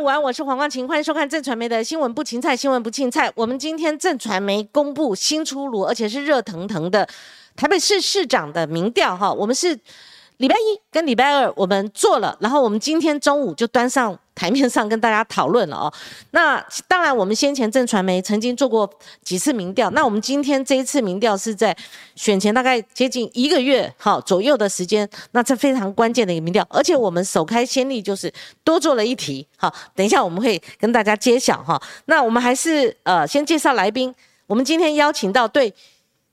午安，我是黄光琴，欢迎收看正传媒的新闻不芹菜，新闻不芹菜。我们今天正传媒公布新出炉，而且是热腾腾的台北市市长的民调哈。我们是礼拜一跟礼拜二我们做了，然后我们今天中午就端上台面上跟大家讨论了哦。那当然，我们先前正传媒曾经做过几次民调，那我们今天这一次民调是在选前大概接近一个月哈左右的时间，那这非常关键的一个民调，而且我们首开先例就是多做了一题，好，等一下我们会跟大家揭晓哈。那我们还是呃先介绍来宾，我们今天邀请到对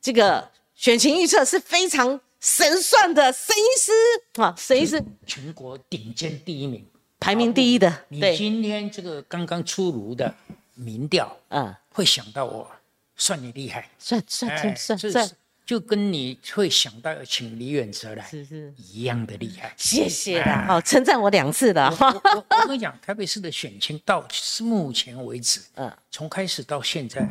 这个选情预测是非常神算的神医师啊，神医师全国顶尖第一名，排名第一的，你，今天这个刚刚出炉的民调，嗯，会想到我，算你厉害，算算哎算算算。就跟你会想到要请李远哲来是是，一样的厉害。谢谢啦，好称赞我两次的，哈，我我我跟你讲，台北市的选情到目前为止，嗯。从开始到现在，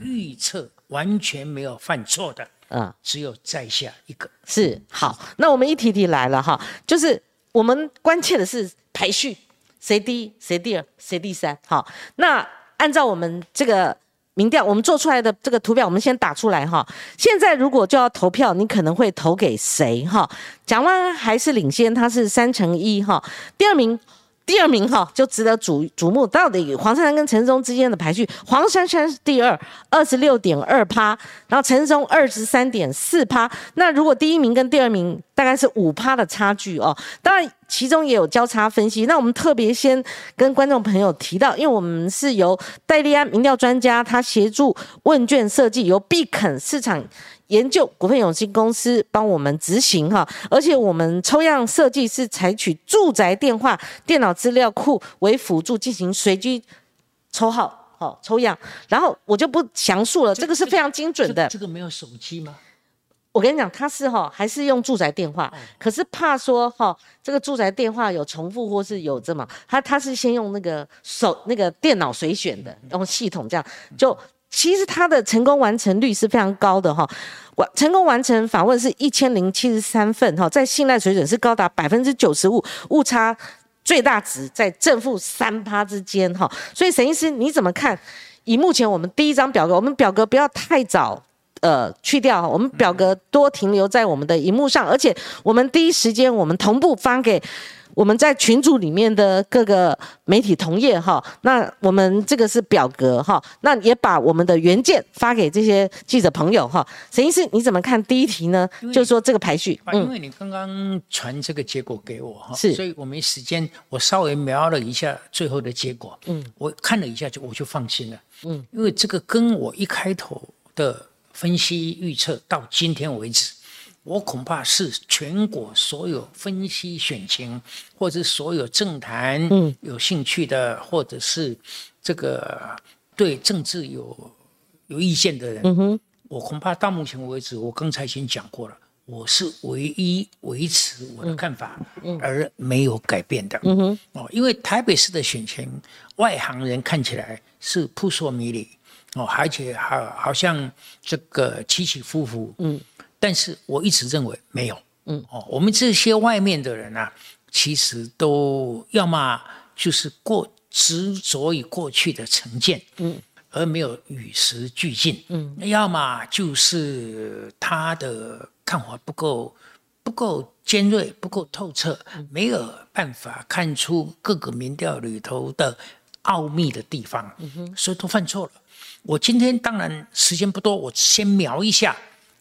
预测完全没有犯错的，嗯。只有在下一个。是好，那我们一题题来了哈，就是我们关切的是排序，谁第一，谁第二，谁第三。好，那按照我们这个民调，我们做出来的这个图表，我们先打出来哈。现在如果就要投票，你可能会投给谁哈？蒋万安还是领先，他是三乘一哈，第二名。第二名哈就值得瞩瞩目，到底黄珊珊跟陈松之间的排序，黄珊珊是第二，二十六点二趴，然后陈松二十三点四趴。那如果第一名跟第二名大概是五趴的差距哦，当然其中也有交叉分析。那我们特别先跟观众朋友提到，因为我们是由戴利安民调专家他协助问卷设计，由必肯市场。研究股份有限公司帮我们执行哈，而且我们抽样设计是采取住宅电话、电脑资料库为辅助进行随机抽号，好抽样，然后我就不详述了，这个是非常精准的。这个没有手机吗？我跟你讲，他是哈还是用住宅电话，可是怕说哈这个住宅电话有重复或是有这么，他他是先用那个手那个电脑随选的，用系统这样就。其实它的成功完成率是非常高的哈，完成功完成访问是一千零七十三份哈，在信赖水准是高达百分之九十五，误差最大值在正负三趴之间哈。所以沈医师你怎么看？以目前我们第一张表格，我们表格不要太早呃去掉，我们表格多停留在我们的荧幕上，而且我们第一时间我们同步发给。我们在群组里面的各个媒体同业哈，那我们这个是表格哈，那也把我们的原件发给这些记者朋友哈。沈医师，你怎么看第一题呢？就是说这个排序，啊，因为你刚刚传这个结果给我哈，是所以我没时间，我稍微瞄了一下最后的结果，嗯，我看了一下就我就放心了，嗯，因为这个跟我一开头的分析预测到今天为止。我恐怕是全国所有分析选情，或者所有政坛有兴趣的，或者是这个对政治有有意见的人，我恐怕到目前为止，我刚才已经讲过了，我是唯一维持我的看法而没有改变的。哦，因为台北市的选情，外行人看起来是扑朔迷离，哦，而且好好像这个起起伏伏，嗯。但是我一直认为没有，嗯。哦，我们这些外面的人啊，其实都要么就是过执着于过去的成见，嗯，而没有与时俱进，嗯，要么就是他的看法不够不够尖锐，不够透彻，没有办法看出各个民调里头的奥秘的地方，嗯所以都犯错了。我今天当然时间不多，我先描一下。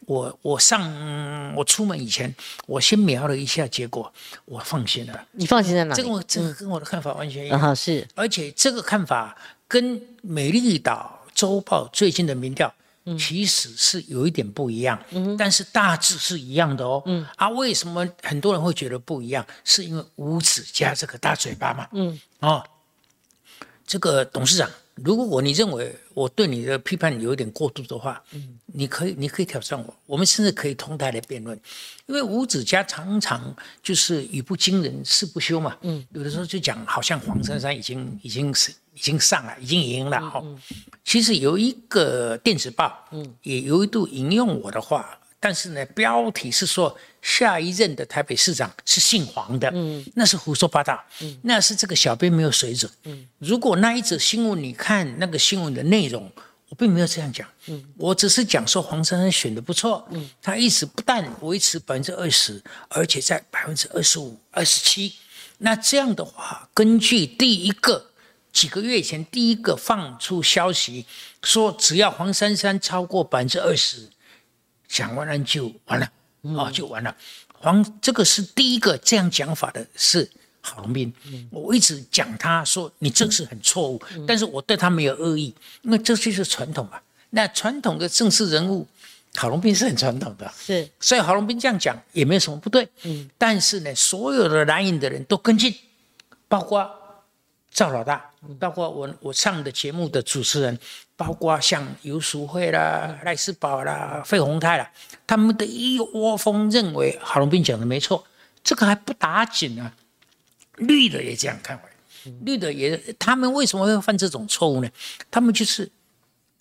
我我上我出门以前，我先瞄了一下结果，我放心了。你放心在哪里？这个我这个跟我的看法完全一样。啊，是，而且这个看法跟美丽岛周报最近的民调，其实是有一点不一样。嗯，但是大致是一样的哦。嗯，啊，为什么很多人会觉得不一样？是因为吴子嘉这个大嘴巴嘛。嗯，哦，这个董事长。如果你认为我对你的批判有一点过度的话，嗯，你可以，你可以挑战我，我们甚至可以同台来辩论，因为吴子嘉常常就是语不惊人誓不休嘛，嗯，有的时候就讲好像黄珊珊已经已经是已经上了，已经赢了哈，其实有一个电子报，嗯，也有一度引用我的话。但是呢，标题是说下一任的台北市长是姓黄的，嗯，那是胡说八道，嗯，那是这个小编没有水准，嗯，如果那一则新闻你看那个新闻的内容，我并没有这样讲，嗯，我只是讲说黄珊珊选的不错，嗯，他一直不但维持百分之二十，而且在百分之二十五、二十七，那这样的话，根据第一个。几个月前，第一个放出消息说，只要黄珊珊超过百分之二十，蒋万安就完了，哦，就完了。黄这个是第一个这样讲法的，是郝龙斌。我一直讲他说你这是很错误，但是我对他没有恶意，因为这就是传统嘛。那传统的政治人物，郝龙斌是很传统的，是，所以郝龙斌这样讲也没有什么不对。嗯，但是呢，所有的蓝营的人都跟进，包括。赵老大，包括我我上的节目的主持人，包括像游淑慧啦、赖世宝啦、费鸿泰啦，他们的一窝蜂认为郝龙斌讲的没错，这个还不打紧啊。绿的也这样看绿的也，他们为什么会犯这种错误呢？他们就是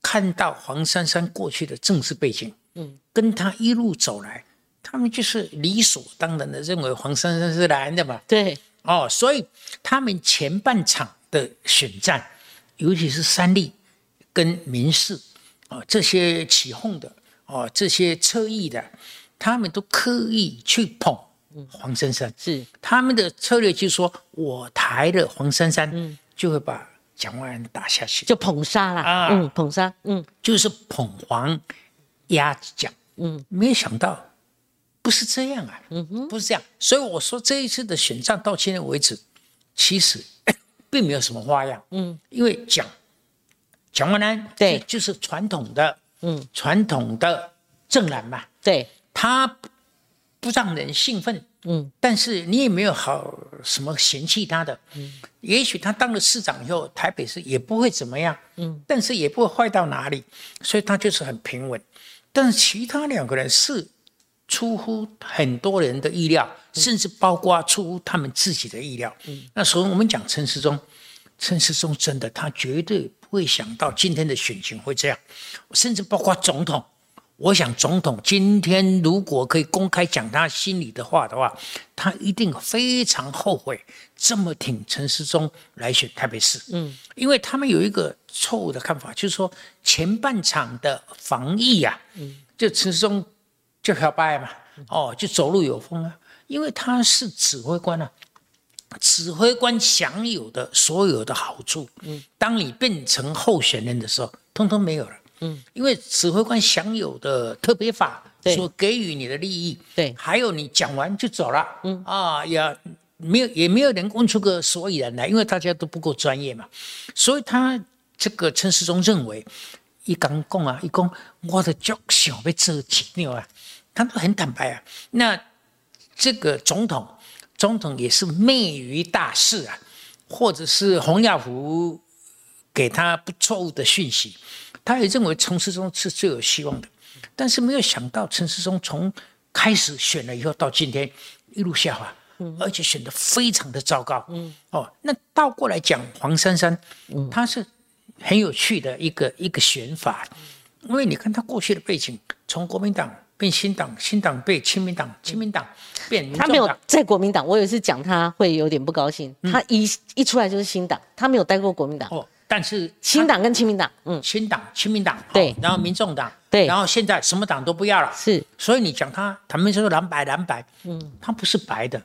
看到黄珊珊过去的政治背景，嗯，跟他一路走来，他们就是理所当然的认为黄珊珊是蓝的嘛，对。哦，所以他们前半场的选战，尤其是三立跟民视啊这些起哄的哦，这些侧翼的，他们都刻意去捧黄珊珊，是。他们的策略就是说我抬了黄珊珊，嗯，就会把蒋万安打下去，就捧杀了啊，嗯，捧杀，嗯，就是捧黄压蒋，嗯，没有想到。不是这样啊，嗯哼，不是这样，所以我说这一次的选战到现在为止，其实 并没有什么花样，嗯，因为蒋蒋万安对，就是传统的，嗯，传统的正蓝嘛，对，他不让人兴奋，嗯，但是你也没有好什么嫌弃他的，嗯，也许他当了市长以后，台北市也不会怎么样，嗯，但是也不会坏到哪里，所以他就是很平稳，但是其他两个人是。出乎很多人的意料，甚至包括出乎他们自己的意料。嗯，那所以我们讲陈世忠，陈世忠真的他绝对不会想到今天的选情会这样，甚至包括总统。我想总统今天如果可以公开讲他心里的话的话，他一定非常后悔这么挺陈世忠来选台北市。嗯，因为他们有一个错误的看法，就是说前半场的防疫啊，嗯，就陈世忠。就漂白嘛，哦，就走路有风啊，因为他是指挥官啊，指挥官享有的所有的好处，嗯，当你变成候选人的时候，通通没有了，嗯，因为指挥官享有的特别法所给予你的利益，对，还有你讲完就走了，嗯。啊，也没有也没有人问出个所以然来，因为大家都不够专业嘛，所以他这个陈世忠认为，一刚讲啊，一讲我的脚想被折紧了啊。他都很坦白啊，那这个总统，总统也是昧于大势啊，或者是洪耀福给他不错误的讯息，他也认为陈世忠是最有希望的，但是没有想到陈世忠从开始选了以后到今天一路下滑，而且选的非常的糟糕，嗯，哦，那倒过来讲黄珊珊，嗯，他是很有趣的一个一个选法，因为你看她过去的背景，从国民党。变新党，新党被亲民党，亲民党变民他没有在国民党，我有一次讲他会有点不高兴。他一一出来就是新党，他没有待过国民党。哦，但是新党跟亲民党，嗯，新党、亲民党，对，然后民众党，对，然后现在什么党都不要了。是，所以你讲他，他们说蓝白蓝白，嗯，他不是白的，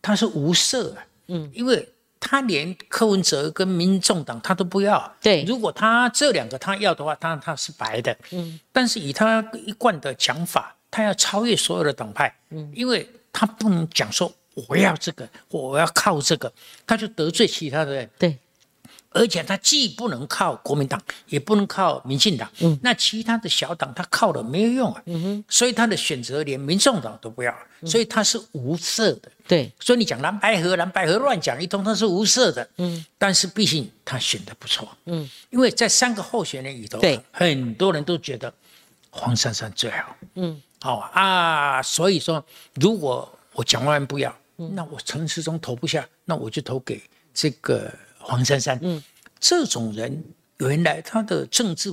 他是无色，嗯，因为。他连柯文哲跟民众党他都不要，对，如果他这两个他要的话，当然他是白的，嗯，但是以他一贯的讲法，他要超越所有的党派，嗯，因为他不能讲说我要这个，我要靠这个，他就得罪其他的人，对。而且他既不能靠国民党，也不能靠民进党，嗯，那其他的小党他靠了没有用啊，嗯哼，所以他的选择连民众党都不要，所以他是无色的，对，所以你讲蓝白河，蓝白河乱讲一通，他是无色的，嗯，但是毕竟他选的不错，嗯，因为在三个候选人里头，对，很多人都觉得黄珊珊最好，嗯，好啊，所以说如果我蒋万安不要，那我陈时中投不下，那我就投给这个。黄珊珊，嗯，这种人原来他的政治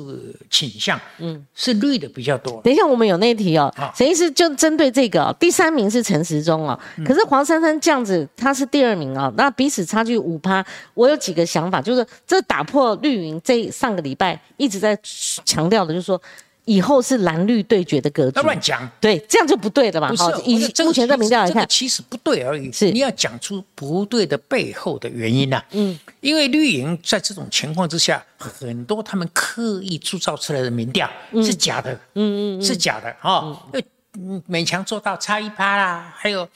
倾向，嗯，是绿的比较多。等一下，我们有那题哦好，沈医师就针对这个、哦，第三名是陈时中哦，嗯可是黄珊珊这样子，他是第二名哦，那彼此差距五趴。我有几个想法，就是这打破绿营这上个礼拜一直在强调的，就是说以后是蓝绿对决的格局他。乱讲，对，这样就不对的嘛。不是好，以这个目前的民调来看，其实不对而已。是你要讲出不对的背后的原因呐、嗯，因为绿营在这种情况之下，很多他们刻意铸造出来的民调是假的，嗯嗯，是假的哈，嗯嗯，勉强做到差一趴啦，还有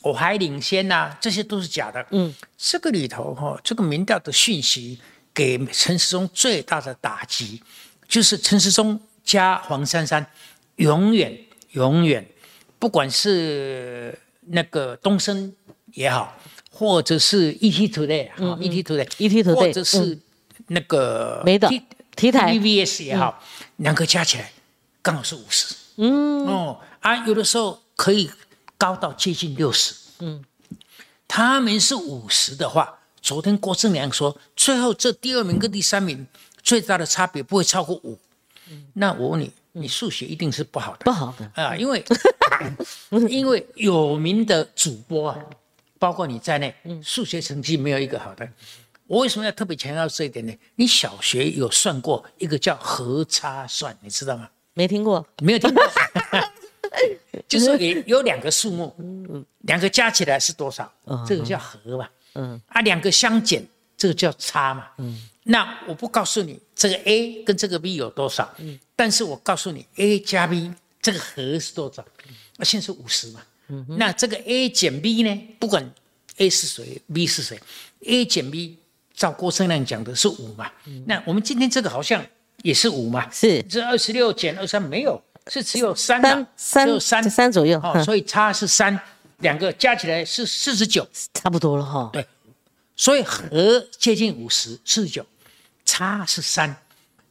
我还领先呐、这些都是假的。嗯，这个里头哈、这个民调的讯息给陈时中最大的打击，就是陈时中加黄珊珊，永远永远，不管是那个东升也好，或者是 ET Today 啊、ET Today ET Today，或者是那个没的 T- 题台 TVBS 也好，两个加起来刚好是五十。嗯，哦啊，有的时候可以高到接近六十。嗯，他们是五十的话，昨天郭正良说，最后这第二名跟第三名最大的差别不会超过五。那我问你，你数学一定是不好的不好的。啊，因为 因为有名的主播啊，包括你在内，数学成绩没有一个好的。我为什么要特别强调这一点呢？你小学有算过一个叫和差算，你知道吗？没听过，没有听过，就是有有两个数目，两个加起来是多少？这个叫和嘛。嗯，啊，两个相减，这个叫差嘛。嗯，那我不告诉你这个 A 跟这个 B 有多少，嗯，但是我告诉你 A 加 B 这个和是多少？那现在是五十嘛。嗯，那这个 A 减 B 呢？不管 A 是谁，B 是谁，A 减 B，照郭生亮讲的是五嘛。嗯那我们今天这个好像也是五嘛。是这二十六减二三没有，是只有三嘛三只有三三三左右，哦，所以差是三，两个加起来是四十九，差不多了哈。对，所以和接近五十，四十九，差是三，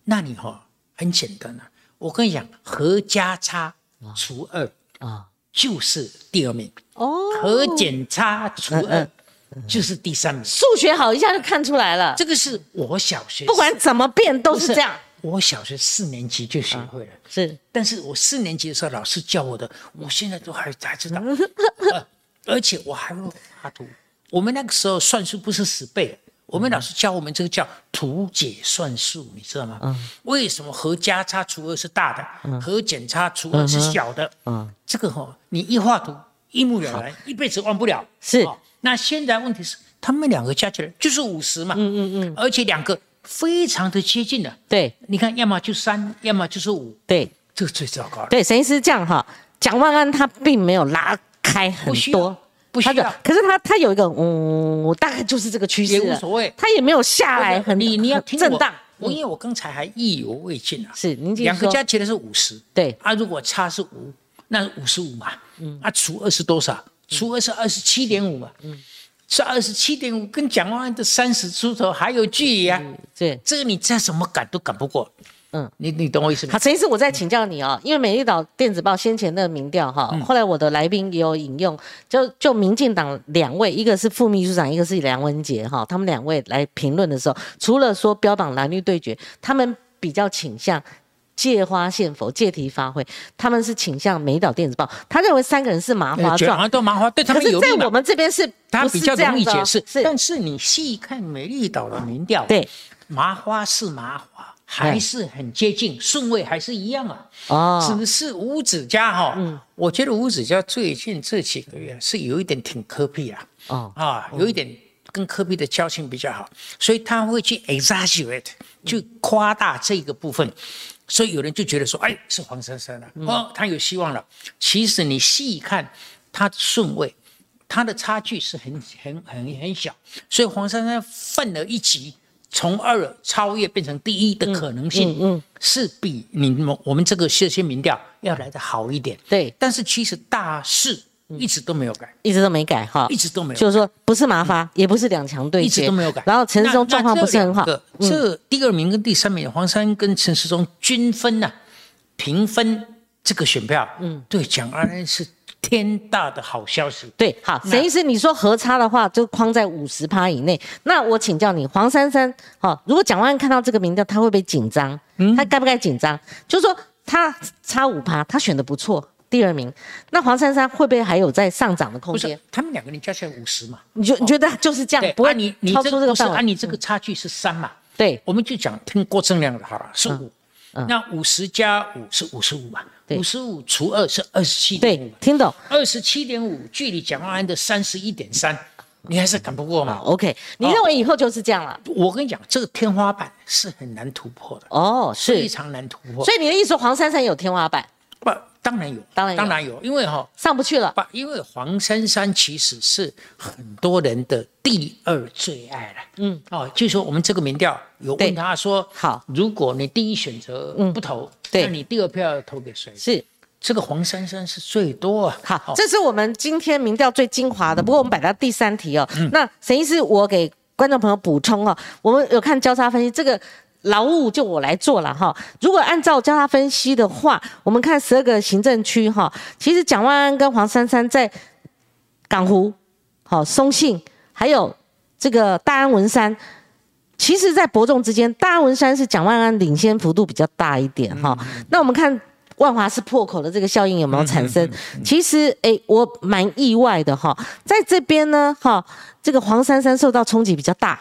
那你哈、很简单啊，我跟你讲，和加差除二啊，就是第二名，哦，和减差除嗯二就是第三名，数学好一下就看出来了，这个是我小学不管怎么变都是这样。我小学四年级就学会了。是。但是我四年级的时候，老师教我的，我现在都还还知道，呃而且我还会画图。我们那个时候算术不是死背，我们老师教我们这个叫图解算术，你知道吗？为什么和加差除二是大的，和减差除二是小的？这个哈、你一画图一目了然，一辈子忘不了。是。哦那现在问题是，他们两个加起来就是五十嘛，嗯嗯嗯，而且两个非常的接近的。对。你看，要么就三，要么就是五，对。这个最糟糕了。对，沈医师这样哈，蒋万安他并没有拉开很多，不需要，可是他他有一个嗯，大概就是这个趋势也，无所谓。他也没有下来很你你要很听我震荡，我因为我刚才还意犹未尽啊。是您两个加起来是五十，对。啊，如果差是五，那五十五嘛，嗯，啊，除二是多少？除二是二十七点五嘛，嗯，是二十七点五，跟蒋万安的三十出头还有距离啊，对。这个你再怎么赶都赶不过，嗯。嗯，你你懂我意思吗？好，？陈医师，我再请教你哦，因为美丽岛电子报先前的民调哈，嗯。后来我的来宾也有引用，就就民进党两位，一个是副秘书长，一个是梁文杰哈，他们两位来评论的时候，除了说标榜蓝绿对决，他们比较倾向。借花献佛，借题发挥，他们是倾向美岛电子报，他认为三个人是麻花状，像都麻花，对他们有利嘛。在我们这边是他比较容易解释，是。但是你细看美丽岛的民调，对。麻花是麻花，还是很接近，顺位还是一样啊。啊，只是五指家哈、我觉得五指家最近这几个月是有一点挺科比啊，哦啊，有一点跟科比的交情比较好，所以他会去 exaggerate，去夸大这个部分。所以有人就觉得说，哎，是黄珊珊了，哦，他有希望了。其实你细看他的顺位，他的差距是很很很很小，所以黄珊珊奋了一级，从二超越变成第一的可能性，嗯，是比你们我们这个这些民调要来的好一点。对，但是其实大势一直都没有改，一直都没改哈，一直都没有就是说不是麻发，也不是两强对决一，直都没有改。然后陈世忠状况不是很好，这第二名跟第三名，黄珊跟陈世忠均分呐、平分这个选票，嗯，对蒋万安是天大的好消息。对，好，沈医师，你说核差的话就框在五十趴以内。那我请教你，黄珊珊，好，如果蒋万安看到这个民调，他会不会紧张？嗯，他该不该紧张？就是说他差五趴，他选的不错，第二名。那黄珊珊会不会还有在上涨的空间？他们两个人加起来五十嘛？你就你觉得就是这样，不会你你超出这个范围？按你这个差距是三嘛？对，我们就讲听郭正亮的好了，是五。那五十加五是五十五嘛？五十五除二是二十七点五。听懂？二十七点五距离蒋万安的三十一点三，你还是赶不过嘛？OK，你认为以后就是这样了？我跟你讲，这个天花板是很难突破的。哦，是非常难突破。所以你的意思，黄珊珊有天花板？不，当然有，当然当然有，因为哈上不去了。不，因为黄珊珊其实是很多人的第二最爱了。嗯，哦，就说我们这个民调有问他说，好，如果你第一选择不投，那你第二票要投给谁？是这个黄珊珊是最多啊。好，这是我们今天民调最精华的。不过我们摆到第三题哦。那沈医师，我给观众朋友补充哦，我们有看交叉分析这个。劳务就我来做了哈。如果按照交叉分析的话，我们看十二个行政区哈，其实蒋万安跟黄珊珊在港湖、好松信，还有这个大安文山，其实在伯仲之间。大安文山是蒋万安领先幅度比较大一点哈。那我们看万华是破口的这个效应有没有产生？其实诶，我蛮意外的哈。在这边呢哈，这个黄珊珊受到冲击比较大。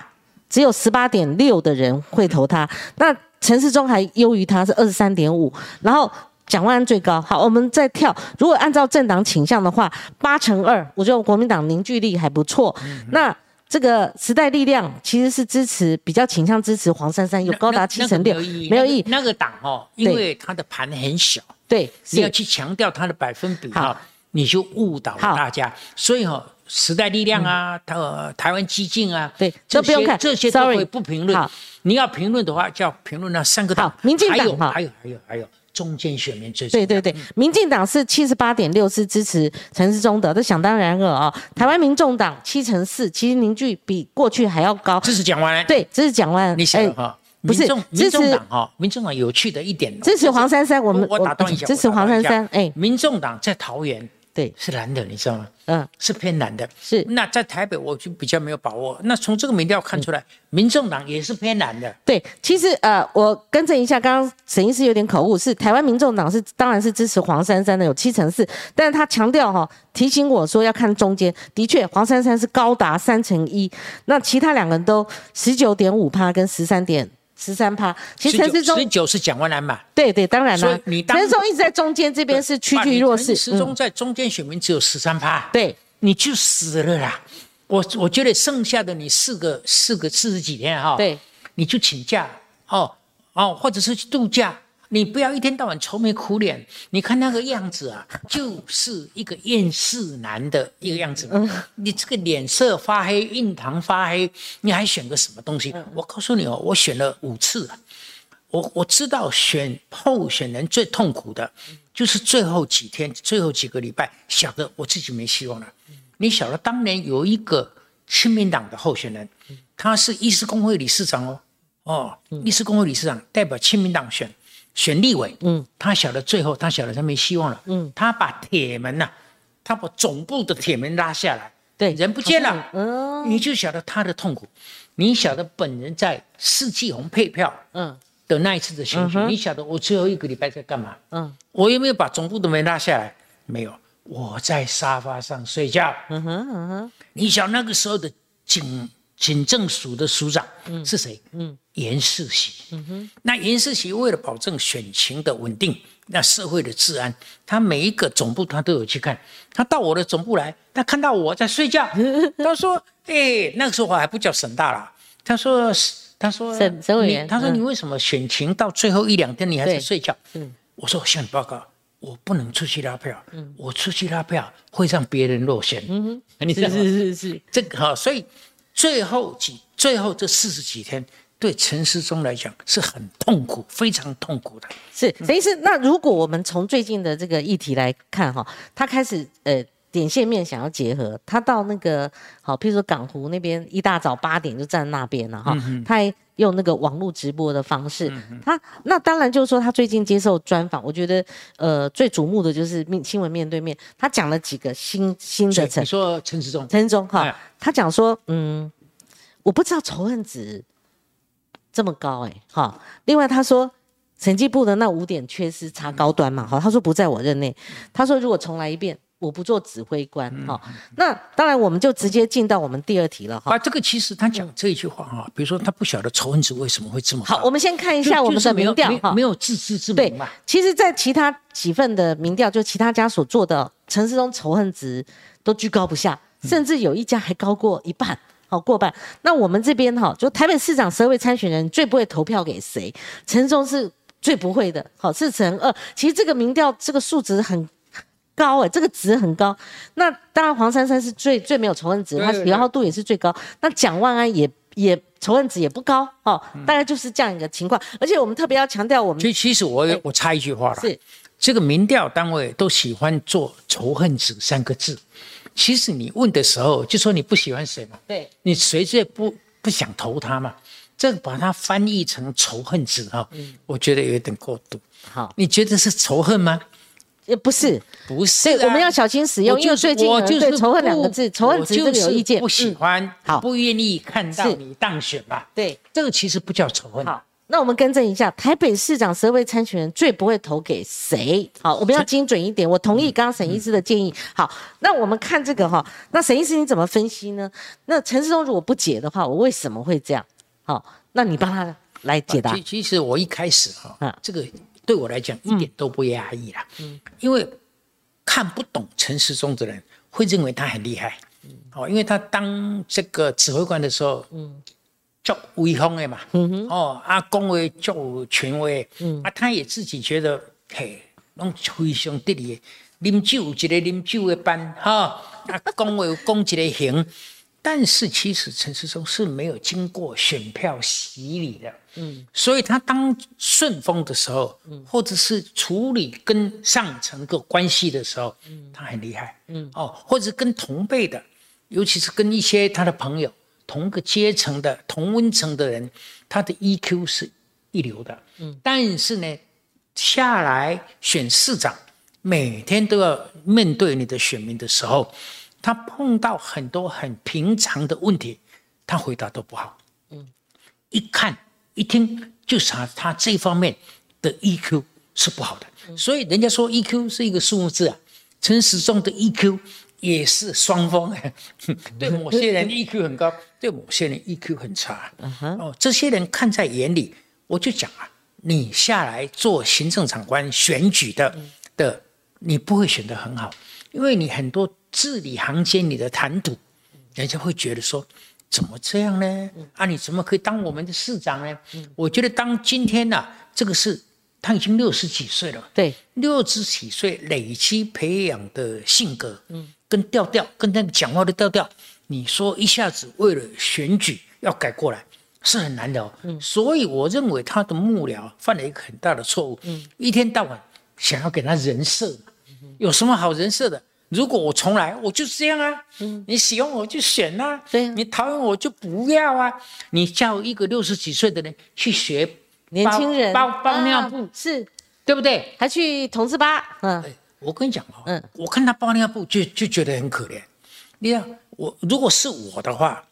只有十八点六的人会投他，那陈世忠还优于他，是二十三点五。然后蒋万安最高。好，我们再跳。如果按照政党倾向的话，八乘二，我觉得国民党凝聚力还不错。那这个时代力量其实是支持比较倾向支持黄珊珊，有高达七成六，没有意义。那个党哦，因为它的盘很小，对，你要去强调它的百分比哈，你就误导了大家。所以哈。时代力量啊，台台湾激进啊，对，这不用看，这些都会不评论。你要评论的话，就要评论那三个党。民进党哈，还有还有还有中间选民最对对对，民进党是七十八点六，是支持陈世忠的，这想当然了啊。台湾民众党七成四，其实凝聚比过去还要高。支持蒋万安，对，支持蒋万安。你想哈，不是民众党哈，民众党有趣的一点，支持黄珊珊，我们我打断一下，支持黄珊珊。哎，民众党在桃园。对，是蓝的，你知道吗？嗯，是偏蓝的。是，那在台北我就比较没有把握。那从这个民调看出来，民众党也是偏蓝的。对，其实呃，我更正一下，刚刚沈医师有点口误，是台湾民众党是当然是支持黄珊珊的，有七成四，但是他强调哈，提醒我说要看中间，的确黄珊珊是高达三成一，那其他两个人都十九点五趴跟十三点。十三趴，其实陈世忠十九是蒋万安嘛？对对，当然了。你陈世忠一直在中间，这边是屈居弱势。陈世忠在中间选民只有十三趴，对，你就死了啦。我我觉得剩下的你四个四个四十几天哈，对，你就请假哦哦，或者是去度假。你不要一天到晚愁眉苦脸，你看那个样子啊，就是一个厌世男的一个样子。你这个脸色发黑，印堂发黑，你还选个什么东西？我告诉你哦，我选了五次了。我我知道选候选人最痛苦的，就是最后几天、最后几个礼拜，晓得我自己没希望了。你晓得当年有一个亲民党的候选人，他是医师工会理事长哦，哦，医师工会理事长代表亲民党选。选立委，嗯，他晓得最后，他晓得他没希望了，嗯，他把铁门呐，他把总部的铁门拉下来，对，人不见了，嗯，你就晓得他的痛苦，你晓得本人在四季红配票，嗯，的那一次的选举，你晓得我最后一个礼拜在干嘛？嗯，我有没有把总部的门拉下来？没有，我在沙发上睡觉，嗯哼，嗯哼，你想那个时候的警。警政署的署长是谁？嗯，严世喜。嗯哼，那严世喜为了保证选情的稳定，那社会的治安，他每一个总部他都有去看。他到我的总部来，他看到我在睡觉，他说：“哎，那个时候我还不叫沈大啦。”他说：“他说省省委员，他说你为什么选情到最后一两天你还在睡觉？”嗯，我说：“我向你报告，我不能出去拉票。嗯，我出去拉票会让别人落选。嗯哼，你是是是是这个哈，所以。”最后几，最后这四十几天，对陈世忠来讲是很痛苦，非常痛苦的。是，等于是那如果我们从最近的这个议题来看哈，他开始呃点线面想要结合，他到那个好，譬如说港湖那边一大早八点就站那边了哈，他还用那个网络直播的方式。他那当然就是说，他最近接受专访，我觉得呃最瞩目的就是面新闻面对面，他讲了几个新新的你说陈时中，陈时中哈，他讲说，嗯，我不知道仇恨值这么高哎，哈。另外他说，审计部的那五点缺失差高端嘛，好，他说不在我任内。他说如果重来一遍。我不做指挥官哈，那当然我们就直接进到我们第二题了哈。啊，这个其实他讲这一句话哈，比如说他不晓得仇恨值为什么会这么好。我们先看一下我们的民调哈，没有自知之明嘛。其实，在其他几份的民调，就其他家所做的城市中仇恨值都居高不下，甚至有一家还高过一半，好过半。那我们这边哈，就台北市长十二位参选人最不会投票给谁？陈中是最不会的，好是乘二。其实这个民调这个数值很。高哎，这个值很高。那当然，黄珊珊是最最没有仇恨值，他喜好度也是最高。那蒋万安也也仇恨值也不高哦，大概就是这样一个情况。而且我们特别要强调，我们其其实我我插一句话了，是这个民调单位都喜欢做仇恨值三个字。其实你问的时候就说你不喜欢谁嘛，对，你谁最不不想投他嘛？这个把它翻译成仇恨值哈，我觉得有点过度。好，你觉得是仇恨吗？也不是，不是，我们要小心使用，因为最近对仇恨两个字，仇恨值这个有意见，不喜欢，好，不愿意看到你当选吧？对，这个其实不叫仇恨。好，那我们更正一下，台北市长十二位参选人最不会投给谁？好，我们要精准一点。我同意刚刚沈医师的建议。好，那我们看这个哈，那沈医师你怎么分析呢？那陈世忠如果不解的话，我为什么会这样？好，那你帮他来解答。其其实我一开始哈，这个。对我来讲一点都不压抑啦，嗯，因为看不懂陈时中的人会认为他很厉害，嗯，哦，因为他当这个指挥官的时候，嗯，叫威风的嘛，哦，啊，恭维叫权威，嗯，啊，他也自己觉得嘿，拢非常得力，啉酒有一个啉酒的班，哈，啊，恭维讲一个行。但是其实陈世忠是没有经过选票洗礼的，嗯，所以他当顺风的时候，嗯，或者是处理跟上层个关系的时候，嗯，他很厉害，嗯，哦，或者跟同辈的，尤其是跟一些他的朋友同个阶层的同温层的人，他的 EQ 是一流的，嗯，但是呢，下来选市长，每天都要面对你的选民的时候。他碰到很多很平常的问题，他回答都不好。嗯，一看一听就查他这方面的 EQ 是不好的。所以人家说 EQ 是一个数目字啊，陈时中的 EQ 也是双峰。对某些人 EQ 很高，对某些人 EQ 很差。哦，这些人看在眼里，我就讲啊，你下来做行政长官选举的的，你不会选得很好，因为你很多。字里行间你的谈吐，人家会觉得说，怎么这样呢？啊，你怎么可以当我们的市长呢？我觉得当今天呢，这个是他已经六十几岁了，对，六十几岁累积培养的性格，嗯，跟调调，跟那个讲话的调调，你说一下子为了选举要改过来是很难的哦。嗯，所以我认为他的幕僚犯了一个很大的错误，嗯，一天到晚想要给他人设，有什么好人设的？如果我重来，我就是这样啊。嗯，你喜欢我就选啊，对，你讨厌我就不要啊。你叫一个六十几岁的人去学年轻人包包尿布，是，对不对？还去同志吧？嗯，我跟你讲哦，嗯，我看他包尿布就就觉得很可怜。你看我如果是我的话，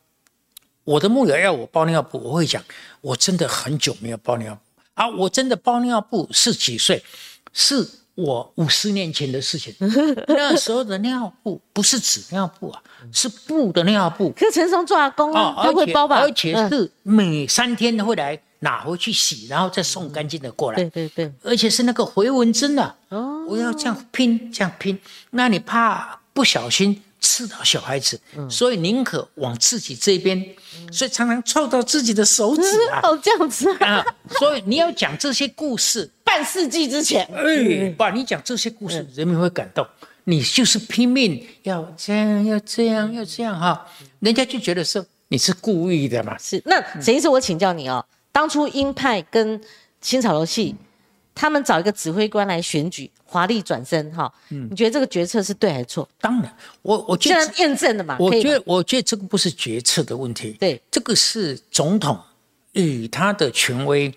我的牧友要我包尿布，我会讲我真的很久没有包尿布啊。我真的包尿布是几岁？是。我五十年前的事情，那时候的尿布不是纸尿布啊，是布的尿布。可是陈松做阿公啊，他会包吧？而且是每三天会来拿回去洗，然后再送干净的过来。对对对，而且是那个回纹针的。哦，我要这样拼，这样拼。那你怕不小心？刺到小孩子，所以宁可往自己这边，所以常常凑到自己的手指啊，哦，这样子。啊，所以你要讲这些故事，半世纪之前，哎，把你讲这些故事，人民会感动。你就是拼命要这样，要这样，要这样哈，人家就觉得说你是故意的嘛。是，那沈医师，我请教你哦，当初鹰派跟新草楼系。他们找一个指挥官来选举，华丽转身，哈，你觉得这个决策是对还是错？当然，我我觉得验证的嘛。我觉得，我觉得这个不是决策的问题，对，这个是总统以他的权威，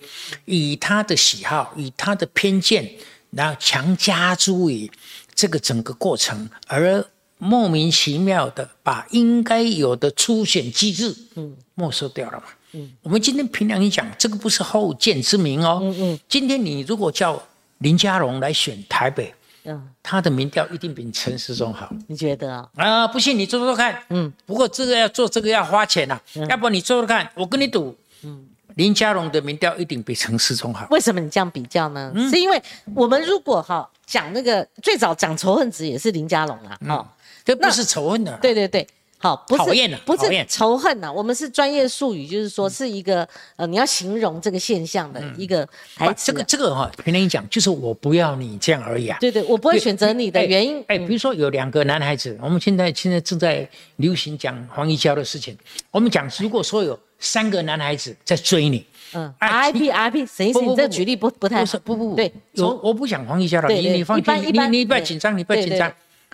以他的喜好，以他的偏见，然后强加诸于这个整个过程，而莫名其妙的把应该有的初选机制，嗯，没收掉了嘛。嗯，我们今天凭良心讲，这个不是后见之明哦。嗯嗯，今天你如果叫林佳龙来选台北，嗯，他的民调一定比陈时中好。你觉得啊？啊，不信你做做看。嗯，不过这个要做这个要花钱呐，要不你做做看，我跟你赌。嗯，林佳龙的民调一定比陈时中好。为什么你这样比较呢？是因为我们如果哈讲那个最早讲仇恨值也是林佳龙啊，哦，这不是仇恨的。对对对。好，不是讨厌不是仇恨呐，我们是专业术语，就是说是一个呃，你要形容这个现象的一个台词。这个这个哈，平常讲就是我不要你这样而已啊。对对，我不会选择你的原因。哎，比如说有两个男孩子，我们现在现在正在流行讲黄义娇的事情。我们讲，如果说有三个男孩子在追你，嗯，I P I P，谁谁，你这举例不不太不是不不，对，我我不讲黄义娇了，你你放心，你你不要紧张，你不要紧张。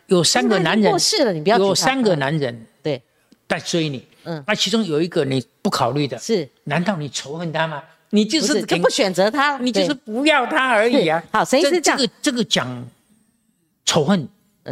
有三个男人过世了，你不要有三个男人对。在追你，嗯，那其中有一个你不考虑的，是？难道你仇恨他吗？你就是就不选择他，你就是不要他而已啊。好，谁是这个这个讲仇恨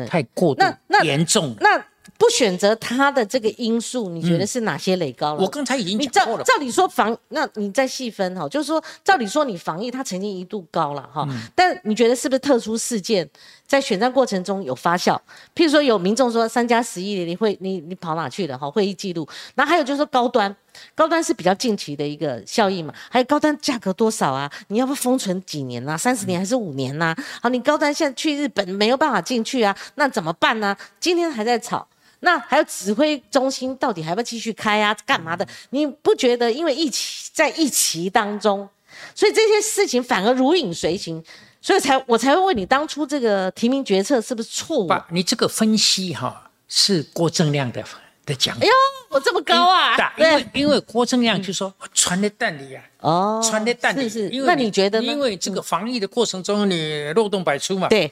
太过度严重。那不选择他的这个因素，你觉得是哪些垒高了？我刚才已经讲过了。照理说防，那你再细分哈，就是说，照理说你防疫，它曾经一度高了哈，但你觉得是不是特殊事件在选战过程中有发酵？譬如说有民众说三加十一，你会你你跑哪去了哈？会议记录，然后还有就是说高端，高端是比较近期的一个效益嘛？还有高端价格多少啊？你要不封存几年呐？三十年还是五年呐？好，你高端现在去日本没有办法进去啊，那怎么办呢？今天还在吵。那还有指挥中心到底还要继续开啊？干嘛的？你不觉得因为疫情在疫情当中，所以这些事情反而如影随形，所以才我才会问你当初这个提名决策是不是错误？你这个分析哈是郭正亮的的讲。哎呦，我这么高啊！因为因为郭正亮就说传的蛋里啊，哦，传的蛋里是是。那你觉得呢？因为这个防疫的过程中你漏洞百出嘛。对。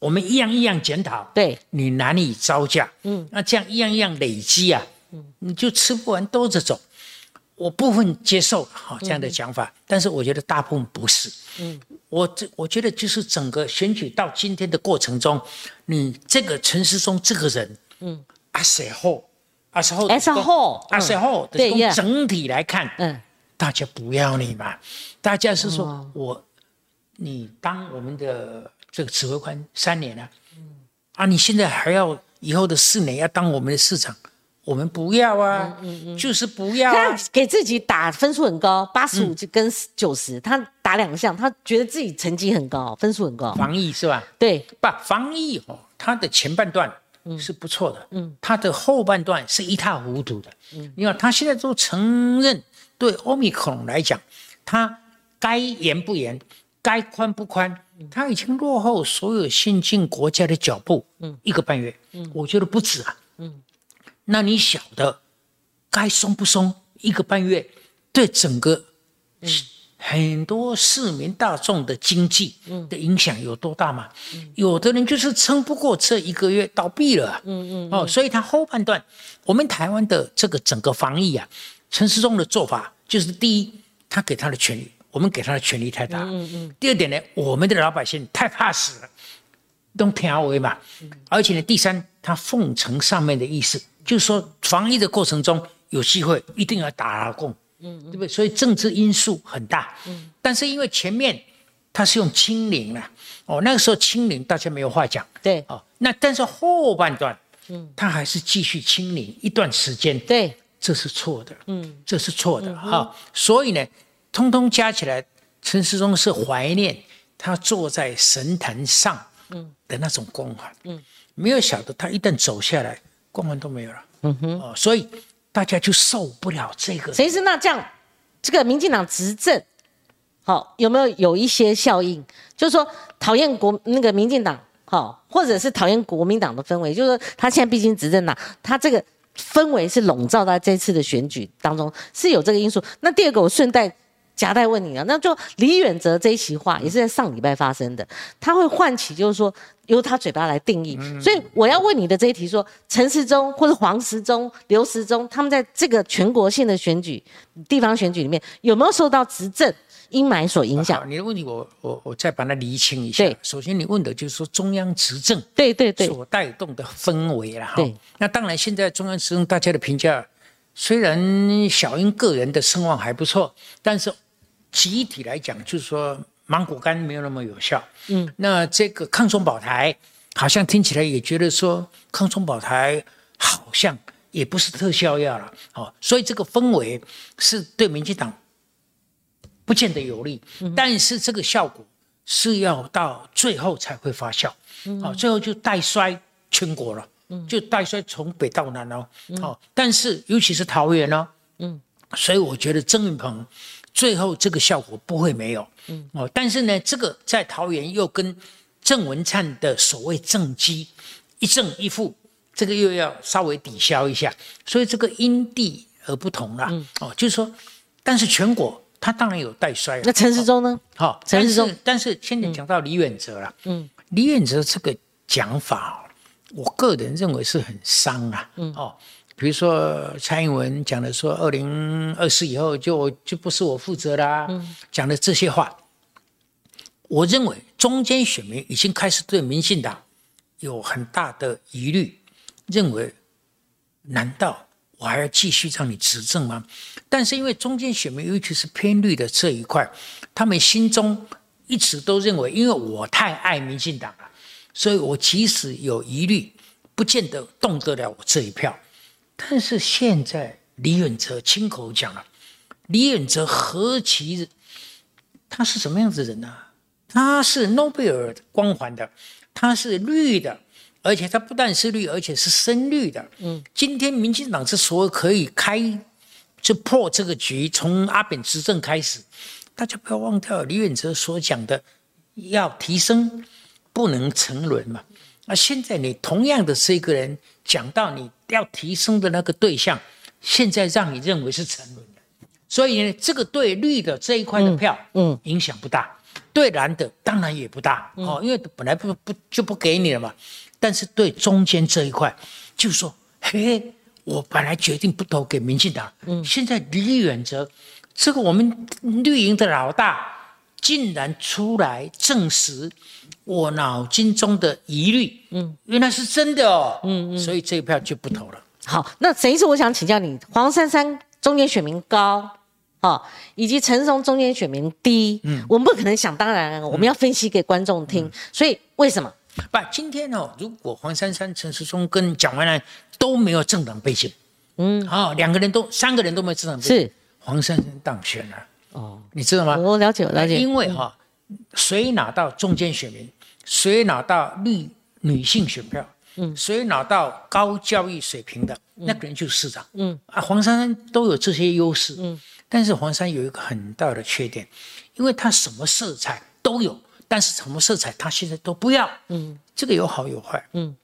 我们一样一样检讨，对你难以招架，嗯，那这样一样一样累积啊，嗯，你就吃不完兜着走。我部分接受哈这样的讲法，但是我觉得大部分不是，嗯，我这我觉得就是整个选举到今天的过程中，你这个陈世忠这个人，嗯，阿谁后，阿谁后，阿谁后，阿谁后，从整体来看，嗯，大家不要你嘛，大家是说我，你当我们的。这个指挥官三年了，嗯。啊，你现在还要以后的四年要当我们的市长，我们不要啊，就是不要。他给自己打分数很高，八十五就跟九十，他打两项，他觉得自己成绩很高，分数很高。防疫是吧？对，不防疫哦，他的前半段是不错的，嗯，他的后半段是一塌糊涂的，嗯，你看他现在都承认，对欧米克隆来讲，他该严不严，该宽不宽。他已经落后所有先进国家的脚步，嗯，一个半月，嗯，我觉得不止啊，嗯，那你晓得该松不松？一个半月对整个很多市民大众的经济的影响有多大吗？有的人就是撑不过这一个月倒闭了，嗯嗯，哦，所以他后半段，我们台湾的这个整个防疫啊，陈世忠的做法就是第一，他给他的权利。我们给他的权利太大。嗯嗯。第二点呢，我们的老百姓太怕死了，都听话嘛。而且呢，第三，他奉承上面的意思，就是说防疫的过程中有机会一定要打共。嗯对不对？所以政治因素很大。嗯。但是因为前面他是用清零了，哦，那个时候清零大家没有话讲。对。哦，那但是后半段，嗯，他还是继续清零一段时间。对。这是错的。嗯。这是错的哈。所以呢。通通加起来，陈世忠是怀念他坐在神坛上的那种光环。嗯，没有晓得他一旦走下来，光环都没有了。嗯哼，哦，所以大家就受不了这个。谁是那这样？这个民进党执政，好有没有有一些效应？就是说讨厌国那个民进党，好，或者是讨厌国民党的氛围。就是说他现在毕竟执政党，他这个氛围是笼罩在这次的选举当中，是有这个因素。那第二个，我顺带。夹带问你啊，那就李远哲这一席话也是在上礼拜发生的，他会唤起就是说由他嘴巴来定义。所以我要问你的这一题说，陈时中或者黄时中、刘时中，他们在这个全国性的选举、地方选举里面，有没有受到执政阴霾所影响？你的问题，我我我再把它厘清一下。对，首先你问的就是说中央执政对对对所带动的氛围了哈。对，那当然现在中央执政大家的评价，虽然小英个人的声望还不错，但是集体来讲，就是说芒果干没有那么有效。嗯，那这个抗中保台，好像听起来也觉得说抗中保台好像也不是特效药了。哦，所以这个氛围是对民进党。不见得有利，但是这个效果是要到最后才会发酵，好，最后就带衰全国了，就带衰从北到南哦，好，但是尤其是桃园呢，嗯，所以我觉得曾云鹏最后这个效果不会没有，嗯，哦，但是呢，这个在桃园又跟郑文灿的所谓政绩一正一负，这个又要稍微抵消一下，所以这个因地而不同啦，哦，就是说，但是全国。他当然有带衰那陈时中呢？好，陈时中，但是现在讲到李远哲了。嗯，李远哲这个讲法，我个人认为是很伤啊。嗯，哦，比如说蔡英文讲的说，二零二四以后就就不是我负责啦。嗯，讲的这些话，我认为中间选民已经开始对民进党有很大的疑虑，认为难道？我还要继续让你执政吗？但是因为中间选民，尤其是偏绿的这一块，他们心中一直都认为，因为我太爱民进党了，所以我即使有疑虑，不见得动得了我这一票。但是现在李远哲亲口讲了，李远哲何其他是什么样子人呢？他是诺贝尔光环的，他是绿的。而且他不但是绿，而且是深绿的。嗯，今天民进党之所以可以开就破这个局，从阿扁执政开始，大家不要忘掉李远哲所讲的，要提升，不能沉沦嘛。那现在你同样的是一个人讲到你要提升的那个对象，现在让你认为是沉沦的，所以呢，这个对绿的这一块的票，嗯，影响不大；对蓝的当然也不大哦，因为本来不不就不给你了嘛。但是对中间这一块，就是说，嘿，我本来决定不投给民进党，嗯，现在李远哲，这个我们绿营的老大，竟然出来证实我脑筋中的疑虑，嗯，原来是真的哦，嗯嗯，所以这一票就不投了。好，那沈医师，我想请教你，黄珊珊中间选民高，哦，以及陈松中间选民低，嗯，我们不可能想当然，我们要分析给观众听，所以为什么？不，今天哦，如果黄珊珊、陈时中跟蒋万安都没有政党背景，嗯，好，两个人都、三个人都没有政党背景，是。黄珊珊当选了，哦，你知道吗？我了解，我了解。因为哈，谁拿到中间选民，谁拿到女女性选票，嗯，谁拿到高教育水平的那个人就是市长，嗯。啊，黄珊珊都有这些优势，嗯，但是黄珊有一个很大的缺点，因为他什么色彩都有。但是什么色彩他现在都不要，嗯，这个有好有坏，嗯，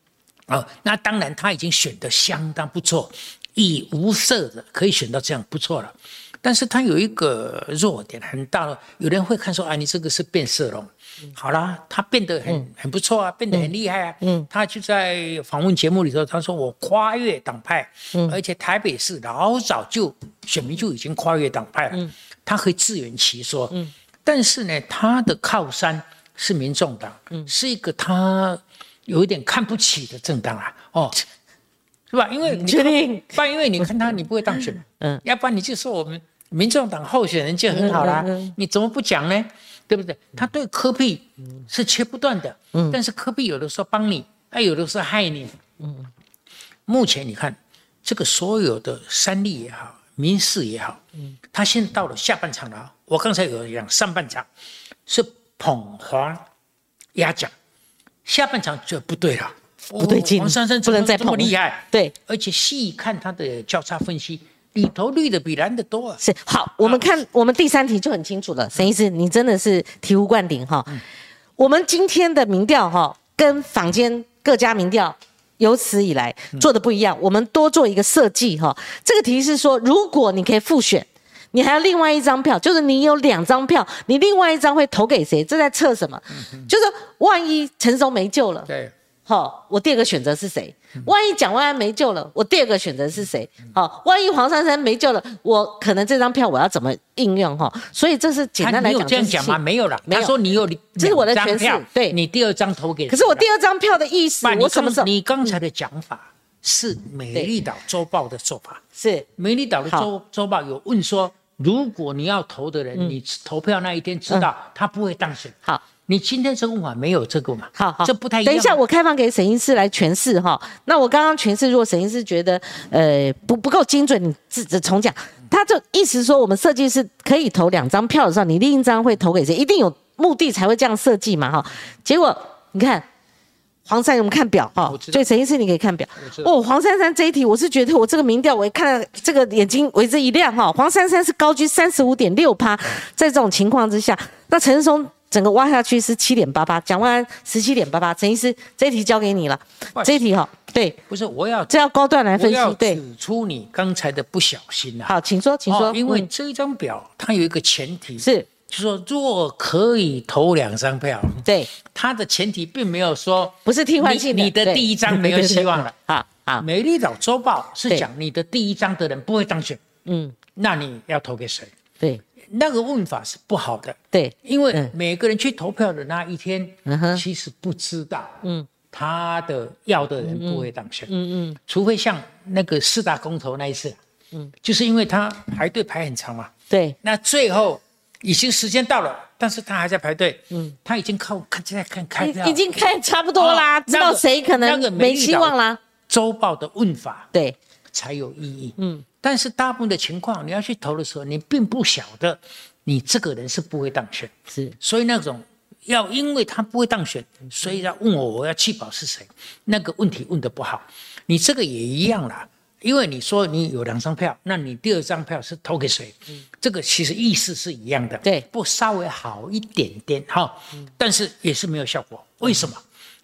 哦，那当然他已经选的相当不错，以无色的可以选到这样不错了，但是他有一个弱点很大了，有人会看说啊，你这个是变色龙，好啦，他变得很很不错啊，变得很厉害啊，嗯，他就在访问节目里头，他说我跨越党派，嗯，而且台北市老早就选民就已经跨越党派了，嗯，他可以自圆其说，嗯，但是呢，他的靠山。是民众党，嗯，是一个他有一点看不起的政党啊，哦，是吧？因为你确定？不，因为你看他，你不会当选，嗯，要不然你就说我们民众党候选人就很好啦，你怎么不讲呢？对不对？他对科比是切不断的，嗯，但是科比有的时候帮你，他有的时候害你，嗯。目前你看这个所有的三立也好，民事也好，嗯，他现在到了下半场了。我刚才有讲上半场是。捧黄压奖，下半场就不对了，不对劲，黄珊珊不能再这么厉害。对，而且细看他的交叉分析，里头绿的比蓝的多啊。是好，我们看我们第三题就很清楚了。沈医师，你真的是醍醐灌顶哈。我们今天的民调哈，跟坊间各家民调有史以来做的不一样。我们多做一个设计哈。这个题是说，如果你可以复选，你还有另外一张票，就是你有两张票，你另外一张会投给谁？这在测什么？就是万一陈松没救了，对，好，我第二个选择是谁？万一蒋万安没救了，我第二个选择是谁？好，万一黄珊珊没救了，我可能这张票我要怎么应用？哈，所以这是简单来讲，你有这样讲吗？没有了，没有。他说你有这是我的诠释对。你第二张投给，可是我第二张票的意思我什么时候你刚才的讲法是美丽岛周报的做法。是美丽岛的好。周周报有问说，如果你要投的人，你投票那一天知道他不会当选，好？你今天这个问法没有这个嘛？好好，这不太一样。等一下，我开放给沈医师来诠释哈。那我刚刚诠释，如果沈医师觉得呃不不够精准，你自己重讲。他就意思说，我们设计是可以投两张票的时候，你另一张会投给谁？一定有目的才会这样设计嘛哈。结果你看。黄珊，我们看表哈所以陈医师你可以看表哦。黄珊珊这一题，我是觉得我这个民调，我一看到这个眼睛为之一亮哈。黄珊珊是高居三十五点六趴，在这种情况之下，那陈松整个挖下去是七点八八，蒋万安十七点八八。陈医师这一题交给你了，这一题哈，对，不是我要这要高段来分析，对，指出你刚才的不小心啊。好，请说，请说，哦因为嗯。这一张表它有一个前提，是。就说若可以投两张票，对，它的前提并没有说不是替换性的，你你的第一张没有希望了。好好，美丽岛周报是对。讲你的第一张的人不会当选，嗯，那你要投给谁？对那个问法是不好的，对，因为嗯。每个人去投票的那一天，嗯哼。其实不知道，嗯。他的要的人不会当选，嗯嗯，除非像那个四大公投那一次，嗯，就是因为他排队排很长嘛，对。那最后已经时间到了，但是他还在排队，嗯，他已经靠看在看开票，已已经看差不多啦，哦知道谁可能没希望啦，周报的问法对，才有意义，嗯，但是大部分的情况，你要去投的时候，你并不晓得你这个人是不会当选，是所以那种要因为他不会当选，所以要问我我要弃保是谁，那个问题问的不好。你这个也一样啦，因为你说你有两张票，那你第二张票是投给谁？这个其实意思是一样的，对不稍微好一点点哈，但是也是没有效果。为什么？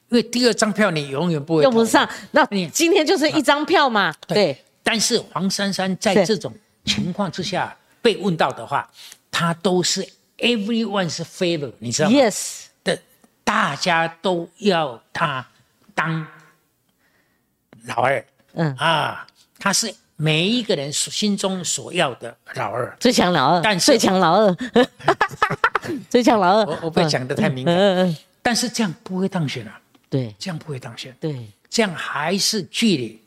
因为第二张票你永远不会用不上。那你今天就是一张票嘛，对，但是黄珊珊在这种情况之下被问到的话，她都是 everyone's favor，你知道吗？，yes，的，大家都要她当老二。嗯，啊，她是每一个人所心中所要的老二。最强老二，但是最强老二，最强老二，我我不要讲的太明白，嗯嗯嗯，但是这样不会当选啊，对。这样不会当选，对。这样还是距离嗯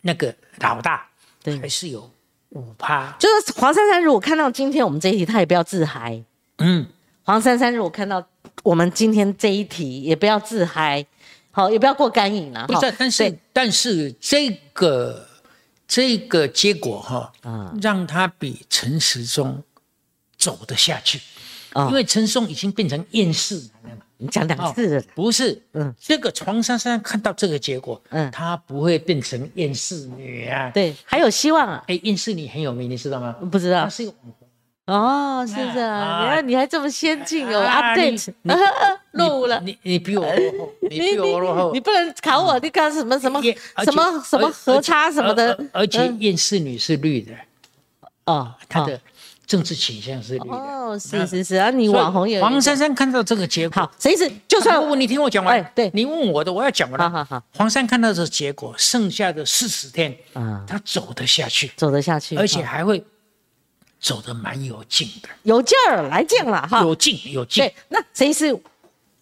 那个老大对还是有五趴。就是黄珊珊，如果看到今天我们这一题，他也不要自嗨。嗯，黄珊珊如果看到我们今天这一题，也不要自嗨，好，也不要过干瘾了。不是，但是但是这个这个结果哈，啊让他比陈时中走得下去，啊因为陈松已经变成厌世男了嘛。你讲两哦次了，不是，嗯。嗯，这个床珊珊看到这个结果，嗯。嗯，她不会变成厌世女啊。，对，还有希望啊？哎，厌世女很有名，你知道吗？不知道。她是一个网红哦，是这样，啊？你看你还这么先进哦啊你，update。你 落伍了。你你比我落后，你比我落后。你。不能考我，你搞什么什么什么什么而核差什么的。而，而且厌世女是绿的，哦，她的政治倾向是绿的。哦，是是是啊，你网红有黄珊珊看到这个结果，好，谁是就算不不，你听我讲完。哎对你问我的，我要讲完了。好好好黄珊看到这结果，剩下的四十天，啊他走得下去，走得下去，而且还会走得蛮有劲的，有劲儿来劲了哈。有劲有劲对。，那谁是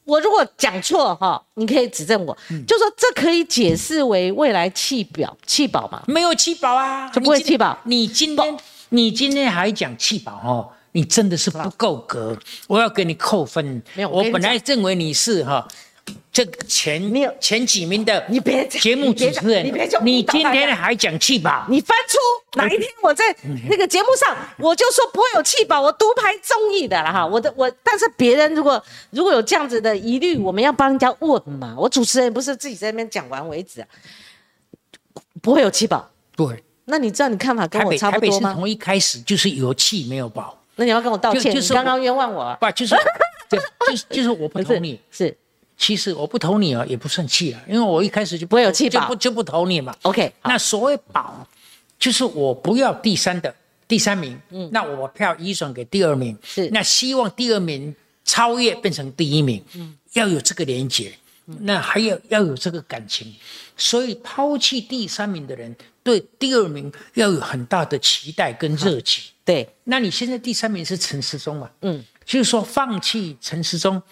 我如果讲错哈，你可以指正我，嗯就说这可以解释为未来弃保弃保嘛？没有气保啊，就不会弃保你今天你今天还讲气保哦，你真的是不够格，我要给你扣分。没有我本来认为你是哈。这个前你有前几名的你别讲节目主持人，你别讲你今天还讲气保，你翻出哪一天我在那个节目上，我就说不会有弃保，我独排众议的了哈。我的我，但是别人如果如果有这样子的疑虑，我们要帮人家问嘛。我主持人不是自己在那边讲完为止、啊，不会有弃保。对，那你知道你看法跟我差不多吗？台北是从一开始就是有气没有保，那你要跟我道歉，就就是刚刚冤枉我。啊。不就是 对，就是就是我不投你。是其实我不投你啊，也不算气啊，因为我一开始就不会有气保就不就不投你嘛。OK 那所谓保，就是我不要第三的，第三名，嗯，那我把票移转给第二名，是。那希望第二名超越变成第一名，嗯，要有这个连结，那还要要有这个感情，所以抛弃第三名的人对第二名要有很大的期待跟热情。对，那你现在第三名是陈时中嘛？嗯，就是说放弃陈时中，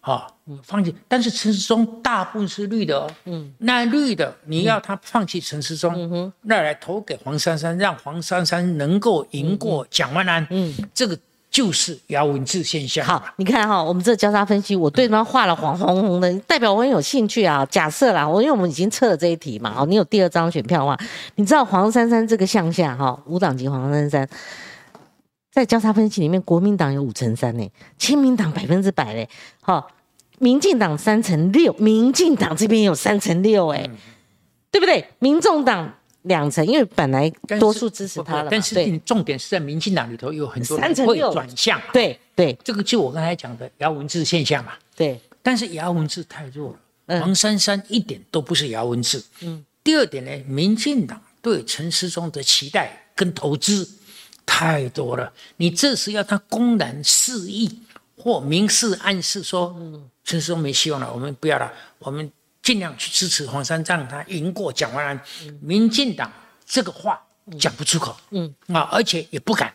啊，放弃，但是陈时中大部分是绿的哦，嗯，那绿的你要他放弃陈时中，那来投给黄珊珊，让黄珊珊能够赢过蒋万安，嗯，这个就是姚文智现象。好，你看哈，我们这交叉分析，我对他画了黄红红的，代表我很有兴趣啊。假设啦，我因为我们已经测了这一题嘛，哦，你有第二张选票的话，你知道黄珊珊这个项下哈，五党籍黄珊珊。在交叉分析里面，国民党有五成三呢，亲民党百分之百嘞，好，民进党三成六，民进党这边有三成六，哎，对不对？民众党两层，因为本来多数支持他了，但是重点是在民进党里头有很多会转向，对对，这个就我刚才讲的姚文智现象嘛，对，但是姚文智太弱了，黄珊珊一点都不是姚文智，嗯，第二点呢，民进党对陈时中的期待跟投资。太多了，你这是要他公然示意或明示暗示说，嗯，陈时中没希望了，我们不要了，我们尽量去支持黄山，让他赢过蒋万安。民进党这个话讲不出口，嗯啊，而且也不敢，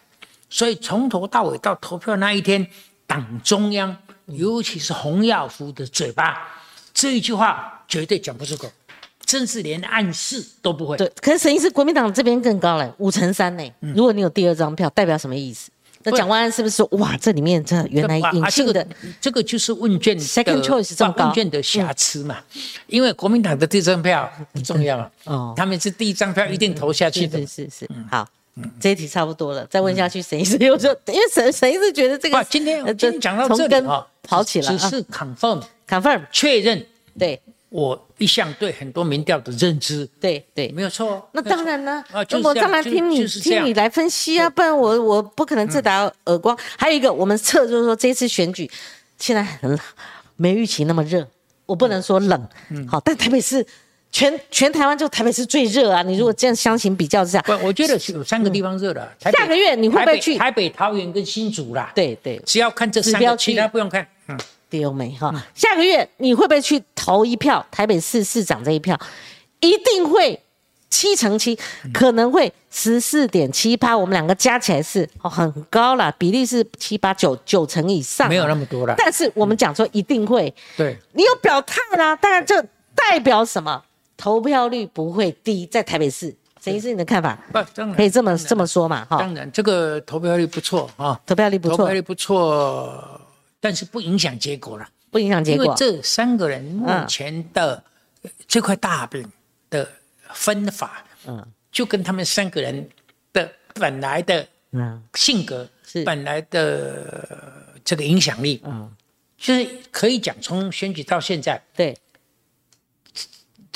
所以从头到尾到投票那一天，党中央尤其是洪耀福的嘴巴，这一句话绝对讲不出口。甚至连暗示都不会。对，可是沈医师国民党这边更高了，五成三呢。如果你有第二张票，代表什么意思？那蒋万安是不是说哇，这里面这原来隐性的这个就是问卷 second choice 这么高？问卷的瑕疵嘛？因为国民党的第一张票不重要哦，他们是第一张票一定投下去的。是是是，好，这一题差不多了，再问下去，沈医师又说，因为沈沈医师觉得这个今天今天讲到这里啊，跑起来只是 confirm confirm 确认，对。我一向对很多民调的认知，对对，没有错。那当然呢，我当然听你听你来分析啊，不然我我不可能自打耳光。还有一个，我们测就是说，这次选举现在很没预期那么热，我不能说冷，好，但台北市全全台湾就台北市最热啊。你如果这样相形比较之下，不，我觉得有三个地方热的。下个月你会不会去台北、桃园跟新竹啦？对对，只要看这三个，其他不用看。嗯。丢没哈？下个月你会不会去投一票？台北市市长这一票一定会七成七，可能会十四点七八。我们两个加起来是哦很高了，比例是七八九九成以上，没有那么多了。但是我们讲说一定会，对你有表态啦。当然这代表什么？投票率不会低，在台北市，陈医师你的看法？不，可以这么这么说嘛？哈，当然这个投票率不错啊，投票率不错，投票率不错。但是不影响结果了，不影响结果。因为这三个人目前的这块大饼的分法，嗯，就跟他们三个人的本来的嗯。性格是。本来的这个影响力，嗯，就是可以讲从选举到现在，对，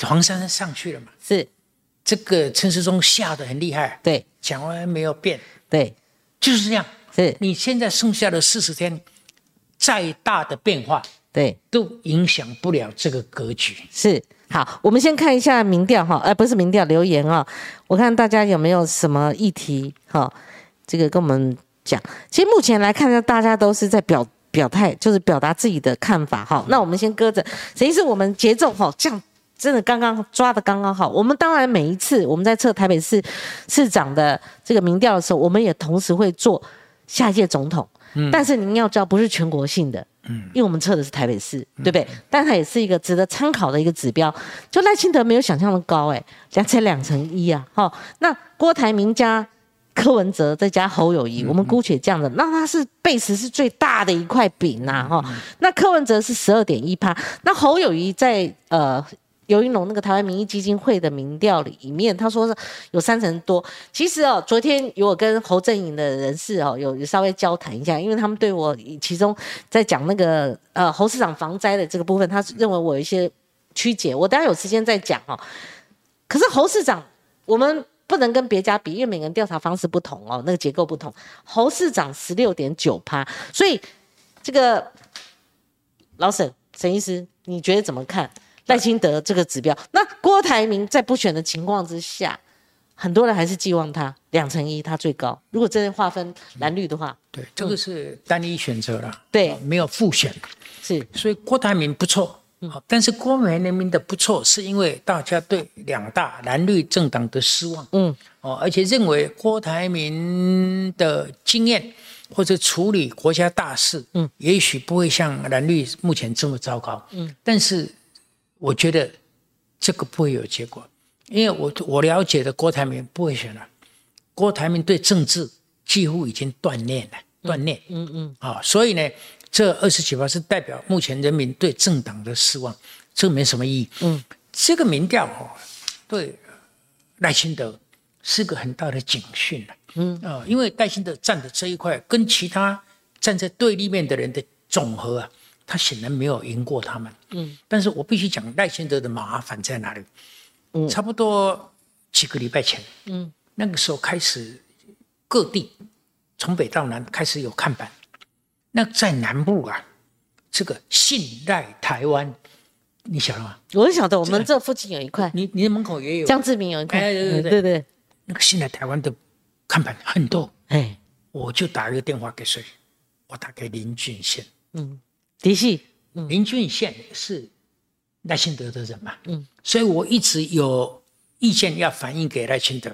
黄珊珊上去了嘛，是。这个陈世忠吓得很厉害，对，蒋万安没有变，对，就是这样，是。你现在剩下的四十天。再大的变化，对，都影响不了这个格局。是好，我们先看一下民调哈，呃，不是民调留言啊，我看大家有没有什么议题哈，这个跟我们讲。其实目前来看呢，大家都是在表表态，就是表达自己的看法哈。那我们先搁着，实际是我们节奏哈，这样真的刚刚抓的刚刚好。我们当然每一次我们在测台北市市长的这个民调的时候，我们也同时会做下一届总统。但是您要知道，不是全国性的，嗯，因为我们测的是台北市，对不对？但它也是一个值得参考的一个指标。就赖清德没有想象的高，哎，两才两成一啊，哈。那郭台铭加柯文哲再加侯友谊，我们姑且这样的，那他是贝斯是最大的一块饼呐，哈。那柯文哲是十二点一趴，那侯友谊在呃。尤云龙那个台湾民意基金会的民调里面，他说是有三成多。其实哦，昨天有我跟侯正颖的人士哦，有有稍微交谈一下，因为他们对我其中在讲那个呃侯市长防灾的这个部分，他认为我有一些曲解。我等下有时间再讲哦。可是侯市长，我们不能跟别家比，因为每个人调查方式不同哦，那个结构不同。侯市长十六点九趴，所以这个老沈沈医师，你觉得怎么看？赖清德这个指标，那郭台铭在不选的情况之下，很多人还是寄望他两成一，他最高。如果真的划分蓝绿的话，对，这个是单一选择了，对哦没有复选，是所以郭台铭不错。好，但是郭台铭的不错，是因为大家对两大蓝绿政党的失望，嗯，哦，而且认为郭台铭的经验或者处理国家大事，嗯，也许不会像蓝绿目前这么糟糕，嗯，但是我觉得这个不会有结果，因为我我了解的郭台铭不会选了，郭台铭对政治几乎已经断念了，断念，嗯嗯，啊、所以呢，这二十几票是代表目前人民对政党的失望，这个没什么意义。嗯，这个民调哦，对赖清德是个很大的警讯了。嗯。啊、因为赖清德站的这一块跟其他站在对立面的人的总和啊，他显然没有赢过他们。嗯，但是我必须讲赖清德的麻烦在哪里？嗯，差不多几个礼拜前，嗯，那个时候开始各地从北到南开始有看板。那在南部啊，这个信赖台湾，你晓得吗？我晓得我们这附近有一块，你你的门口也有江志明有一块，哎对对对嗯对对，那个信赖台湾的看板很多，哎，我就打一个电话给谁？我打给林俊宪。的确，林俊宪是赖清德的人嘛，嗯，所以我一直有意见要反映给赖清德，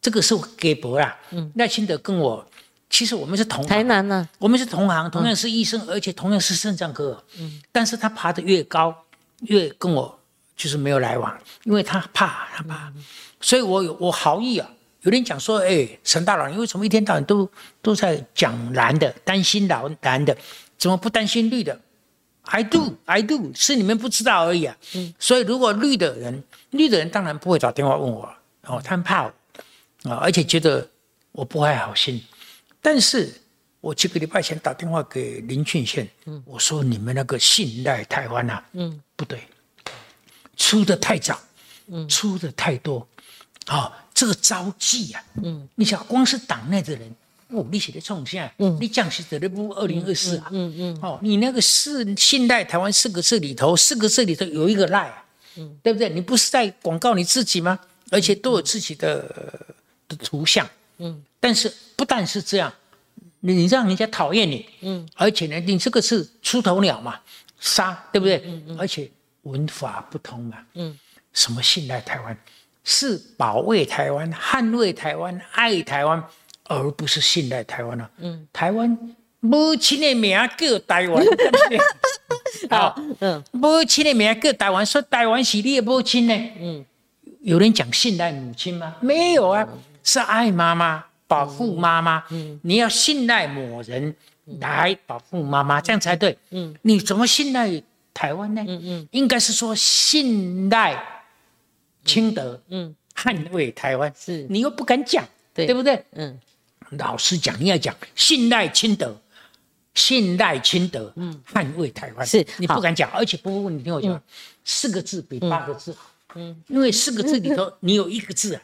这个是我给博啦，嗯，赖清德跟我其实我们是同台南呢，我们是同行，同样是医生，而且同样是肾脏科。嗯，但是他爬得越高，越跟我就是没有来往，因为他怕，他怕，所以我有我好意啊。有人讲说，哎，陈大佬，你为什么一天到晚都都在讲蓝的，担心老蓝的，怎么不担心绿的？I do, I do，是你们不知道而已啊。嗯，所以如果绿的人，绿的人当然不会打电话问我，哦，他们怕我啊，而且觉得我不怀好心。但是我几个礼拜前打电话给林俊宪，我说你们那个信赖台湾啊，嗯，不对，出的太早，嗯，出的太多，啊、这个招妓啊，嗯，你想光是党内的人。哦，你写的冲下，嗯，你讲是得了不二零二四啊，嗯嗯，哦，你那个是信赖台湾四个字里头，四个字里头有一个赖啊，嗯，对不对？你不是在广告你自己吗？而且都有自己的的图像，嗯，但是不但是这样，你你让人家讨厌你，嗯，而且呢，你这个是出头鸟嘛，杀，对不对？嗯嗯而且文法不通嘛，嗯，什么信赖台湾，是保卫台湾、捍卫台湾、爱台湾，而不是信赖台湾啊，嗯，台湾母亲的名叫台湾？好，嗯，母亲的名叫台湾，说台湾是你的母亲呢，嗯，有人讲信赖母亲吗？没有啊，是爱妈妈。保护妈妈，嗯，你要信赖某人来保护妈妈，这样才对。嗯，你怎么信赖台湾呢？嗯嗯，应该是说信赖清德，嗯，捍卫台湾。是。你又不敢讲，对。对不对？嗯，老实讲，你要讲信赖清德，信赖清德，嗯，捍卫台湾。是你不敢讲，而且不不，你听我讲，四个字比八个字好。嗯，因为四个字里头你有一个字啊，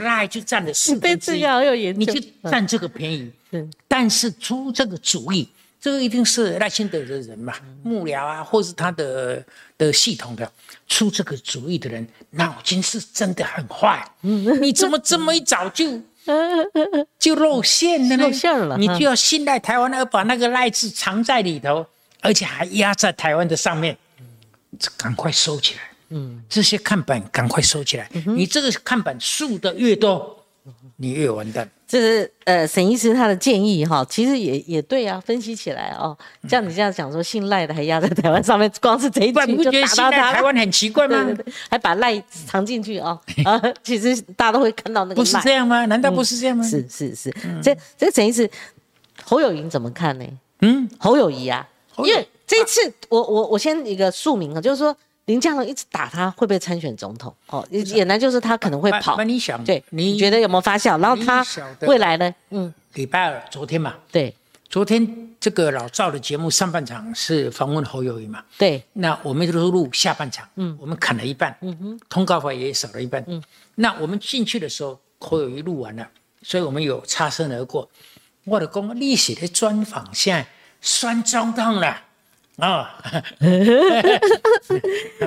赖就占了四分之一，你就占这个便宜。是但是出这个主意，这个一定是赖清德的人嘛，幕僚啊，或是他的的系统的出这个主意的人，脑筋是真的很坏。你怎么这么一早就 就露馅了呢？露馅了你就要信赖台湾，而把那个赖字藏在里头，而且还压在台湾的上面，这赶快收起来。嗯，这些看板赶快收起来。你这个看板竖的越多，你越完蛋。这是呃沈医师他的建议哈，其实也也对啊，分析起来哦，像你这样讲说姓赖的还压在台湾上面，光是这一不然你不句就觉得现在打到他。台湾很奇怪吗？对对对，还把赖藏进去哦，啊，其实大家都会看到那个不是赖。这样吗？难道不是这样吗？是是是，这这沈医师，侯友谊怎么看呢？嗯，侯友谊啊，因为这一次我我我先一个署名啊，就是说林佳龙一直打他会不会参选总统？哦，也难就是他可能会跑那。你想，对，你你觉得有没有发酵？然后他未来呢？嗯，礼拜二昨天嘛，对昨天这个老赵的节目上半场是访问侯友谊嘛，对，那我们都录下半场，嗯，我们砍了一半，嗯哼，通告费也少了一半，嗯，那我们进去的时候，侯友谊录完了，所以我们有擦身而过。我的讲，你写的专访现在选总统了，啊，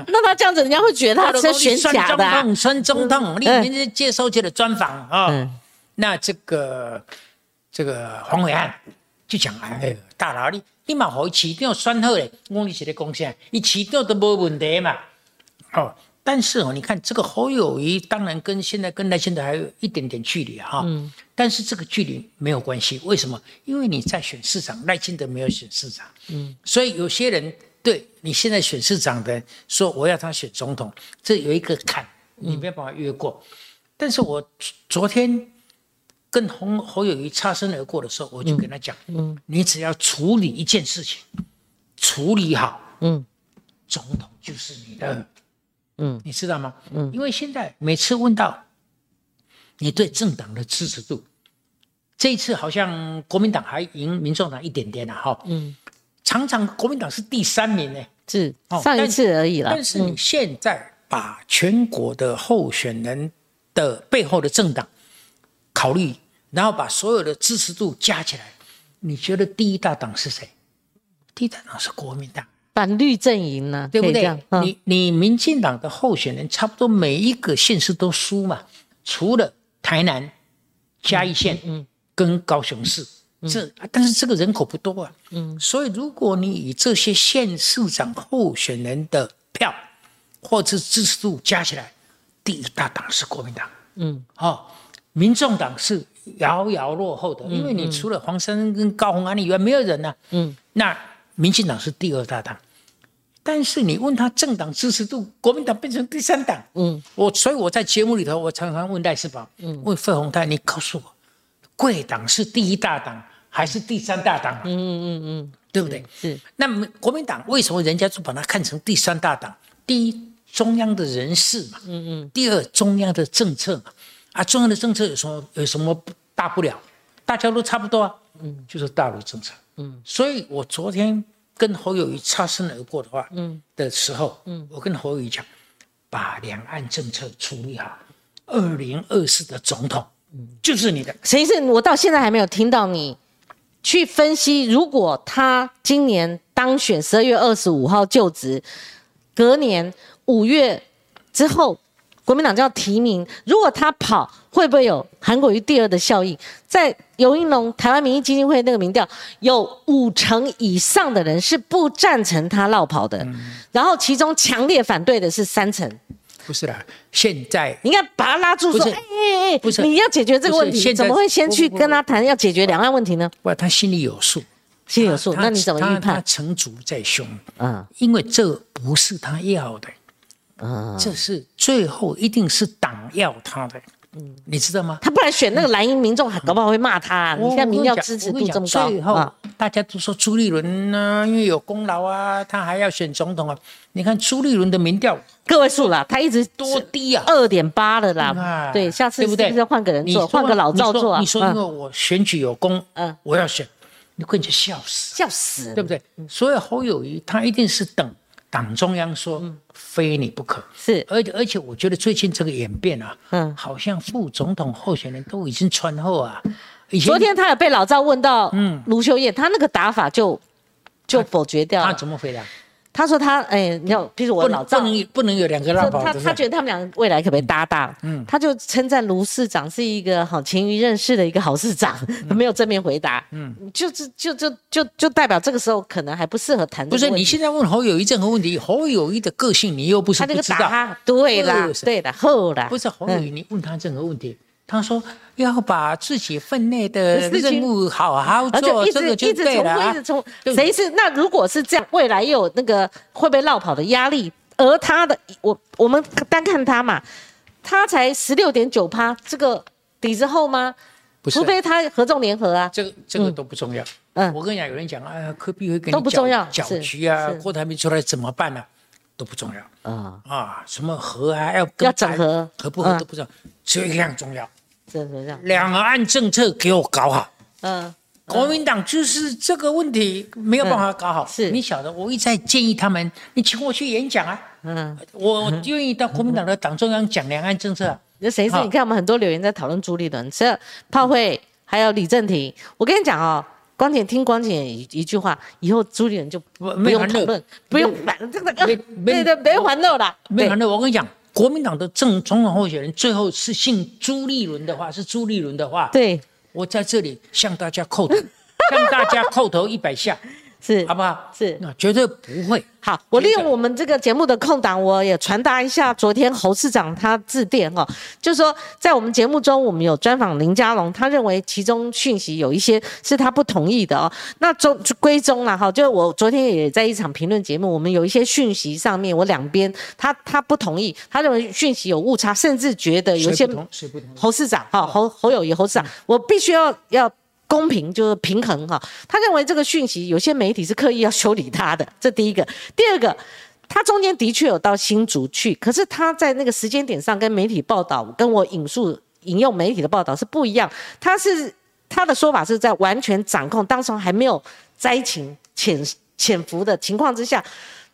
那他这样子，人家会觉得他是选假的、啊。孙总统，孙总统，你明天接受这个专访啊。嗯那这个这个黄伟汉就讲，哎，大佬你你嘛好市长选好嘞，我讲你是咧讲啥？伊市长都无问题嘛。哦，但是哦，你看这个侯友谊，当然跟现在跟赖清德还有一点点距离哈。嗯。但是这个距离没有关系，为什么？因为你在选市长，赖清德没有选市长。嗯。所以有些人对你现在选市长的说我要他选总统，这有一个坎，你没有办法越过。但是我昨天跟侯侯友谊擦身而过的时候，我就跟他讲，嗯，你只要处理一件事情，处理好，嗯总统就是你的。嗯你知道吗？嗯，因为现在每次问到你对政党的支持度，这一次好像国民党还赢民众党一点点了、哈。嗯，常常国民党是第三名呢。是哦上一次而已啦。但是你现在把全国的候选人的背后的政党考虑，然后把所有的支持度加起来，你觉得第一大党是谁？第一大党是国民党。反绿阵营呢，对不对？你你民进党的候选人差不多每一个县市都输嘛，除了台南、嘉义县，嗯，跟高雄市，这但是这个人口不多啊，嗯，所以如果你以这些县市长候选人的票或者支持度加起来，第一大党是国民党，嗯，哦，民众党是遥遥落后的，因为你除了黄珊珊跟高虹安以外，没有人呢、嗯，那民进党是第二大党，但是你问他政党支持度，国民党变成第三党。嗯，我所以我在节目里头，我常常问赖世宝，嗯，问费鸿泰，你告诉我，贵党是第一大党还是第三大党、啊？嗯嗯嗯对不对？嗯，是那么国民党为什么人家就把它看成第三大党？第一，中央的人事嘛，嗯嗯。第二，中央的政策嘛，啊，中央的政策有什么有什么大不了？大家都差不多啊，嗯，就是大陆政策，嗯。所以我昨天跟侯友谊擦身而过的话，嗯。的时候，嗯，我跟侯友谊讲，把两岸政策处理好，二零二四的总统，嗯，就是你的。谁是？我到现在还没有听到你去分析，如果他今年当选十二月二十五号就职，隔年五月之后，国民党就要提名，如果他跑，会不会有韩国瑜第二的效应？在尤英龙台湾民意基金会那个民调，有五成以上的人是不赞成他绕跑的，然后其中强烈反对的是三成。不是啦，现在。你应该把他拉住，说：“不是哎哎哎，不是。你要解决这个问题，怎么会先去跟他谈要解决两岸问题呢？不，他心里有数，心里有数，那你怎么他他预判？成竹在胸，嗯因为这不是他要的，嗯，这是最后一定是党要他的，嗯，你知道吗？他不然选那个蓝营民众，还搞不好会骂他啊。你我现在民调支持度这么讲最后高啊，大家都说朱立伦呢、因为有功劳啊，他还要选总统啊。你看朱立伦的民调个位数啦，他一直多低啊！二点八了啦。啊对，下次对不对是不是换个人做，换个老赵做啊？你说，因为嗯我选举有功，嗯我要选，你跟你笑死。笑死，对不对？所以侯友谊他一定是等党中央说非你不可，是而且而且我觉得最近这个演变啊，嗯好像副总统候选人都已经穿后啊。昨天他有被老赵问到，嗯，卢秀燕，他那个打法就就否决掉他了。怎么回答？他说他，哎，你要，比如我不能不能不能有两个拉他他他觉得他们两个未来可不可以搭档？嗯，他就称赞卢市长是一个好勤于认识的一个好市长，嗯。没有正面回答。嗯，就是就就就就代表这个时候可能还不适合谈不是。你现在问侯友谊任何问题，侯友谊的个性你又不是他这个不知道，打他，对啦对啦，后啦，不是侯友谊，你问他任何问题，他说要把自己分内的任务好好做，一直这个就一直重复，一对了啊。直。重谁是？那如果是这样，未来又有那个会被绕跑的压力，而他的我我们单看他嘛，他才十六点九趴，这个底子厚吗？不是。除非他合纵联合啊，这个这个都不重要。嗯。我跟你讲，有人讲，啊，科比会跟你都不重要搅搅局啊是，郭台铭出来怎么办呢、都不重要。啊，啊，什么和啊，要跟要整合。合不合嗯。都不重要，只有一样重要，两岸政策给我搞好。嗯，国民党就是这个问题没有办法搞好。是你晓得，我一再建议他们，你请我去演讲啊，嗯，我愿意到国民党的党中央讲两岸政策啊。那谁是？你看我们很多留言在讨论朱立伦，这炮灰还有李正廷。我跟你讲哦，光姐听光姐一一句话，以后朱立伦就不不用讨论，不用烦这个，对对，没烦恼了，没烦恼。我跟你讲，国民党的正总统候选人最后是姓朱立伦的话，是朱立伦的话，对，我在这里向大家叩头，向大家叩头一百下。是，好不好？是，那绝对不会。好，我利用我们这个节目的空档，我也传达一下昨天侯市长他致电哈，就是说在我们节目中，我们有专访林佳龙，他认为其中讯息有一些是他不同意的哦。那中归中了哈，就我昨天也在一场评论节目，我们有一些讯息上面，我两边他他不同意，他认为讯息有误差，甚至觉得有些侯市长哈侯侯友谊侯市长，我必须要要。公平就是平衡哈，他认为这个讯息有些媒体是刻意要修理他的，这第一个。第二个，他中间的确有到新竹去，可是他在那个时间点上跟媒体报道，跟我引述引用媒体的报道是不一样。他是他的说法是在完全掌控，当时还没有灾情潜潜伏的情况之下，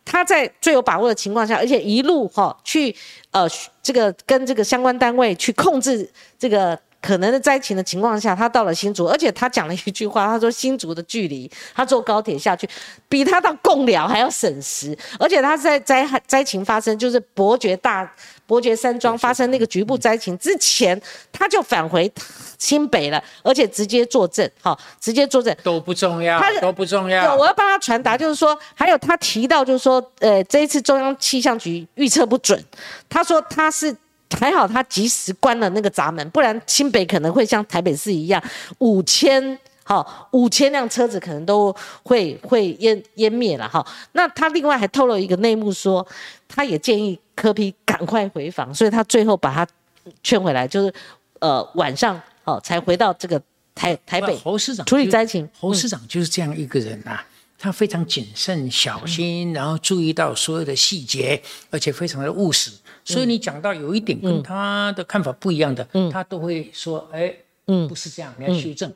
他在最有把握的情况下，而且一路哈去呃这个跟这个相关单位去控制这个。可能的灾情的情况下，他到了新竹，而且他讲了一句话，他说新竹的距离，他坐高铁下去，比他到贡寮还要省时，而且他在灾害灾情发生，就是伯爵大伯爵山庄发生那个局部灾情之前，他就返回新北了，而且直接坐镇，好，直接坐镇都不重要，都不重要。我要帮他传达，就是说，还有他提到，就是说，呃，这一次中央气象局预测不准，他说他是。还好他及时关了那个闸门，不然新北可能会像台北市一样，五千好五千辆车子可能都会会淹淹灭了哈。那他另外还透露一个内幕说，他也建议柯批赶快回访，所以他最后把他劝回来，就是呃晚上哦才回到这个台台北。侯市长处理灾情，侯市长就是这样一个人呐。他非常谨慎小心，然后注意到所有的细节，而且非常的务实。所以你讲到有一点跟他的看法不一样的，他都会说：“哎，不是这样，你要修正。”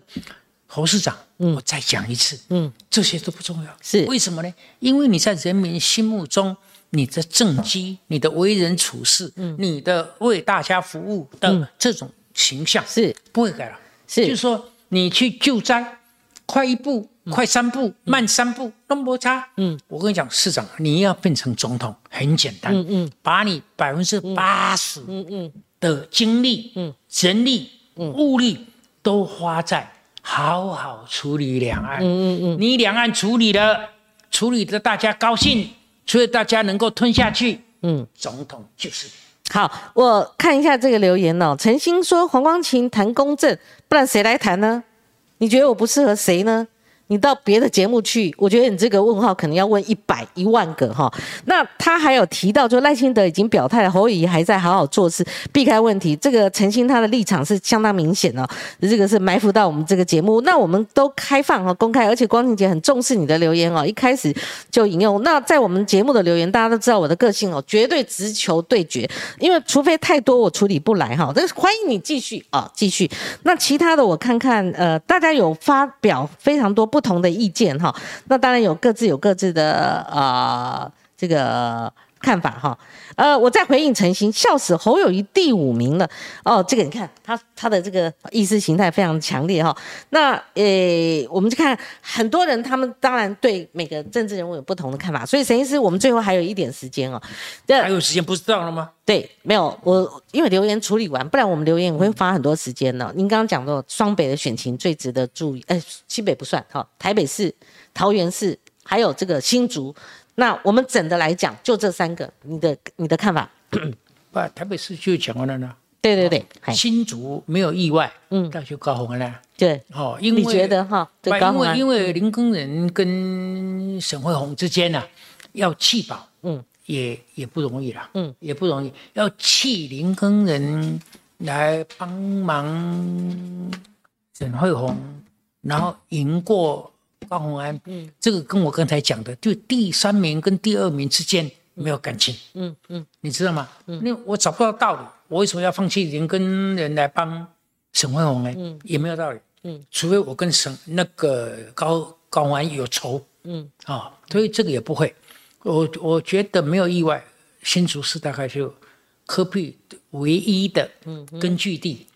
侯市长，我再讲一次，嗯。这些都不重要。是。为什么呢？因为你在人民心目中，你的政绩、你的为人处事、你的为大家服务的这种形象是。不会改了。是，就是说你去救灾，快一步。快三步，慢三步，都不差。嗯，我跟你讲，市长，你要变成总统很简单。嗯嗯，把你百分之八十嗯嗯的精力、嗯人力、嗯物力都花在好好处理两岸。嗯嗯嗯，你两岸处理了，处理的大家高兴，所以大家能够吞下去。嗯，总统就是好。我看一下这个留言哦，陈星说黄光琴谈公正，不然谁来谈呢？你觉得我不适合谁呢？你到别的节目去，我觉得你这个问号可能要问一百一万个哈。那他还有提到，就赖清德已经表态了，侯友谊还在好好做事，避开问题。这个陈星他的立场是相当明显的，这个是埋伏到我们这个节目。那我们都开放和公开，而且光庭姐很重视你的留言哦，一开始就引用。那在我们节目的留言，大家都知道我的个性哦，绝对直球对决，因为除非太多我处理不来哈。但是欢迎你继续啊，继续。那其他的我看看，呃，大家有发表非常多。不同的意见哈，那当然有各自有各自的啊这个看法哈。呃，我再回应陈星，笑死侯友谊第五名了哦。这个你看他他的这个意识形态非常强烈哈。那呃，我们就看很多人，他们当然对每个政治人物有不同的看法。所以陈医师，我们最后还有一点时间哦。还有时间不知道了吗？对，没有我因为留言处理完，不然我们留言会花很多时间呢。您刚刚讲到双北的选情最值得注意，哎，西北不算哈，台北市、桃园市还有这个新竹，那我们整的来讲，就这三个，你的你的看法？不，台北市就讲完了呢。对对对，新竹没有意外，嗯，那就高红了。对，哦，因为你觉得哈？因为因为林工人跟沈惠宏之间呢，要弃保，嗯。也也不容易了，嗯，也不容易，要弃林耕人来帮忙沈惠宏，然后赢过高鸿安，嗯，这个跟我刚才讲的，就第三名跟第二名之间没有感情，嗯嗯，你知道吗？嗯，那我找不到道理，我为什么要放弃人跟人来帮沈惠宏呢？嗯，也没有道理，嗯，除非我跟沈那个高高鸿安有仇，嗯，啊，所以这个也不会。我我觉得没有意外，新竹市大概就科比唯一的根据地，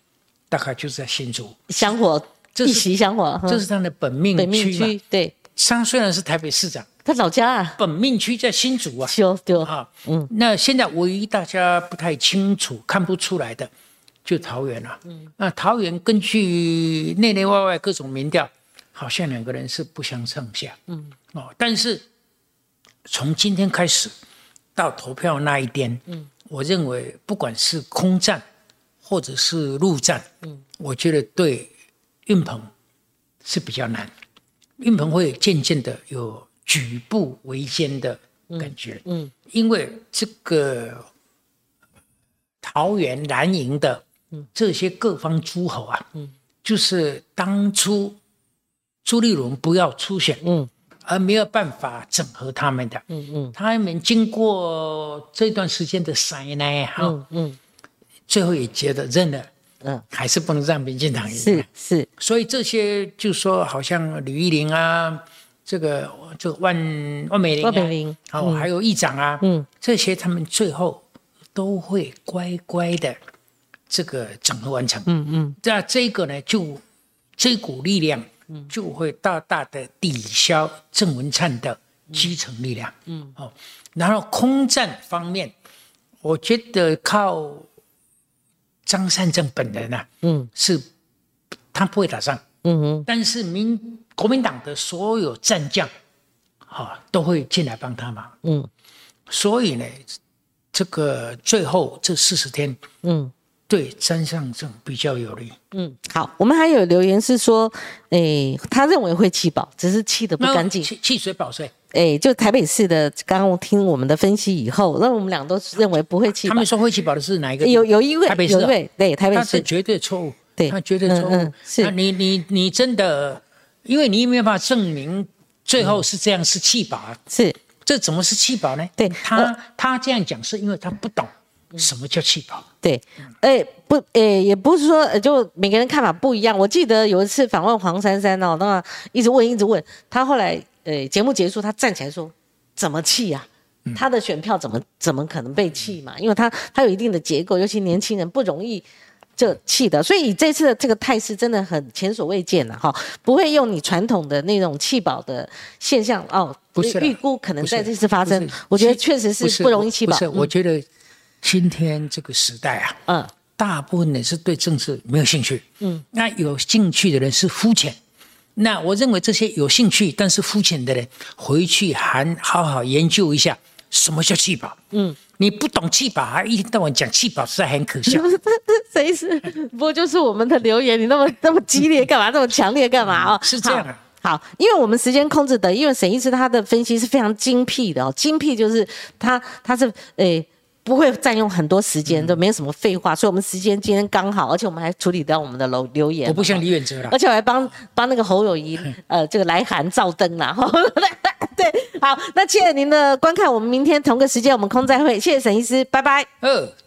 大概就是在新竹。香火这是一席香火，这是他的本命区对。他虽然是台北市长，他老家啊，本命区在新竹啊。修对，啊，嗯，那现在唯一大家不太清楚、看不出来的，就桃园了。嗯，那桃园根据内内外外各种民调，好像两个人是不相上下。嗯，哦，但是从今天开始到投票那一天，嗯，我认为不管是空战或者是陆战，嗯，我觉得对运鹏是比较难，运鹏会渐渐的有举步维艰的感觉。嗯，因为这个桃园南营的这些各方诸侯啊，嗯，就是当初朱立伦不要出选，嗯，而没有办法整合他们的，嗯嗯，他们经过这段时间的塞奶哈，嗯嗯，最后也觉得认了，嗯，还是不能让民进党赢，是是，所以这些就说好像吕玉玲啊，这个这个万万美玲、啊，万美玲好、还有议长啊，嗯，这些他们最后都会乖乖的这个整合完成，嗯嗯，那这个呢，就这股力量，嗯，就会大大的抵消郑文灿的基层力量，嗯，哦，然后空战方面，我觉得靠张善政本人啊，嗯，是他不会打仗，嗯哼，但是民国民党的所有战将，哈、都会进来帮他忙，嗯，所以呢，这个最后这四十天，嗯，对张善政比较有利。嗯，好，我们还有留言是说，诶，他认为会弃保，只是弃的不干净。弃弃水保税，诶，就台北市的，刚刚听我们的分析以后，那我们俩都认为不会弃保他们。说会弃保的是哪一个？有有一位台北市一位对台北市绝对错误，对他绝对错误。嗯嗯是那你你你真的，因为你没有办法证明最后是这样是弃保啊，是这怎么是弃保呢？对他他这样讲是因为他不懂什么叫弃保。对，诶不，诶也不是说，呃就每个人看法不一样。我记得有一次访问黄珊珊哦，那一直问一直问，他后来呃节目结束，他站起来说怎么弃啊？他的选票怎么怎么可能被弃嘛？因为他他有一定的结构，尤其年轻人不容易就弃的，所以这次的这个态势真的很前所未见了哈，不会用你传统的那种弃保的现象哦，不是啦预估可能在这次发生，我觉得弃确实是不容易弃保不是，，我觉得今天这个时代啊，嗯。大部分人是对政治没有兴趣，嗯，那有兴趣的人是肤浅。那我认为这些有兴趣但是肤浅的人，回去还好好研究一下什么叫气保。嗯，你不懂气保，还一天到晚讲气保，实在很可笑。谁意思？不过就是我们的留言，你那么那么激烈干嘛？那么强烈干嘛哦？是这样啊好。好，因为我们时间控制的，因为沈医师他的分析是非常精辟的哦，精辟就是他他是诶。不会占用很多时间，都没有什么废话，所以我们时间今天刚好，而且我们还处理掉我们的留留言。我不像李远哲了而，且我还帮帮那个侯友谊 呃这个来函照灯啦。对，好，那谢谢您的观看，我们明天同个时间我们空再会，谢谢沈医师，拜拜。二。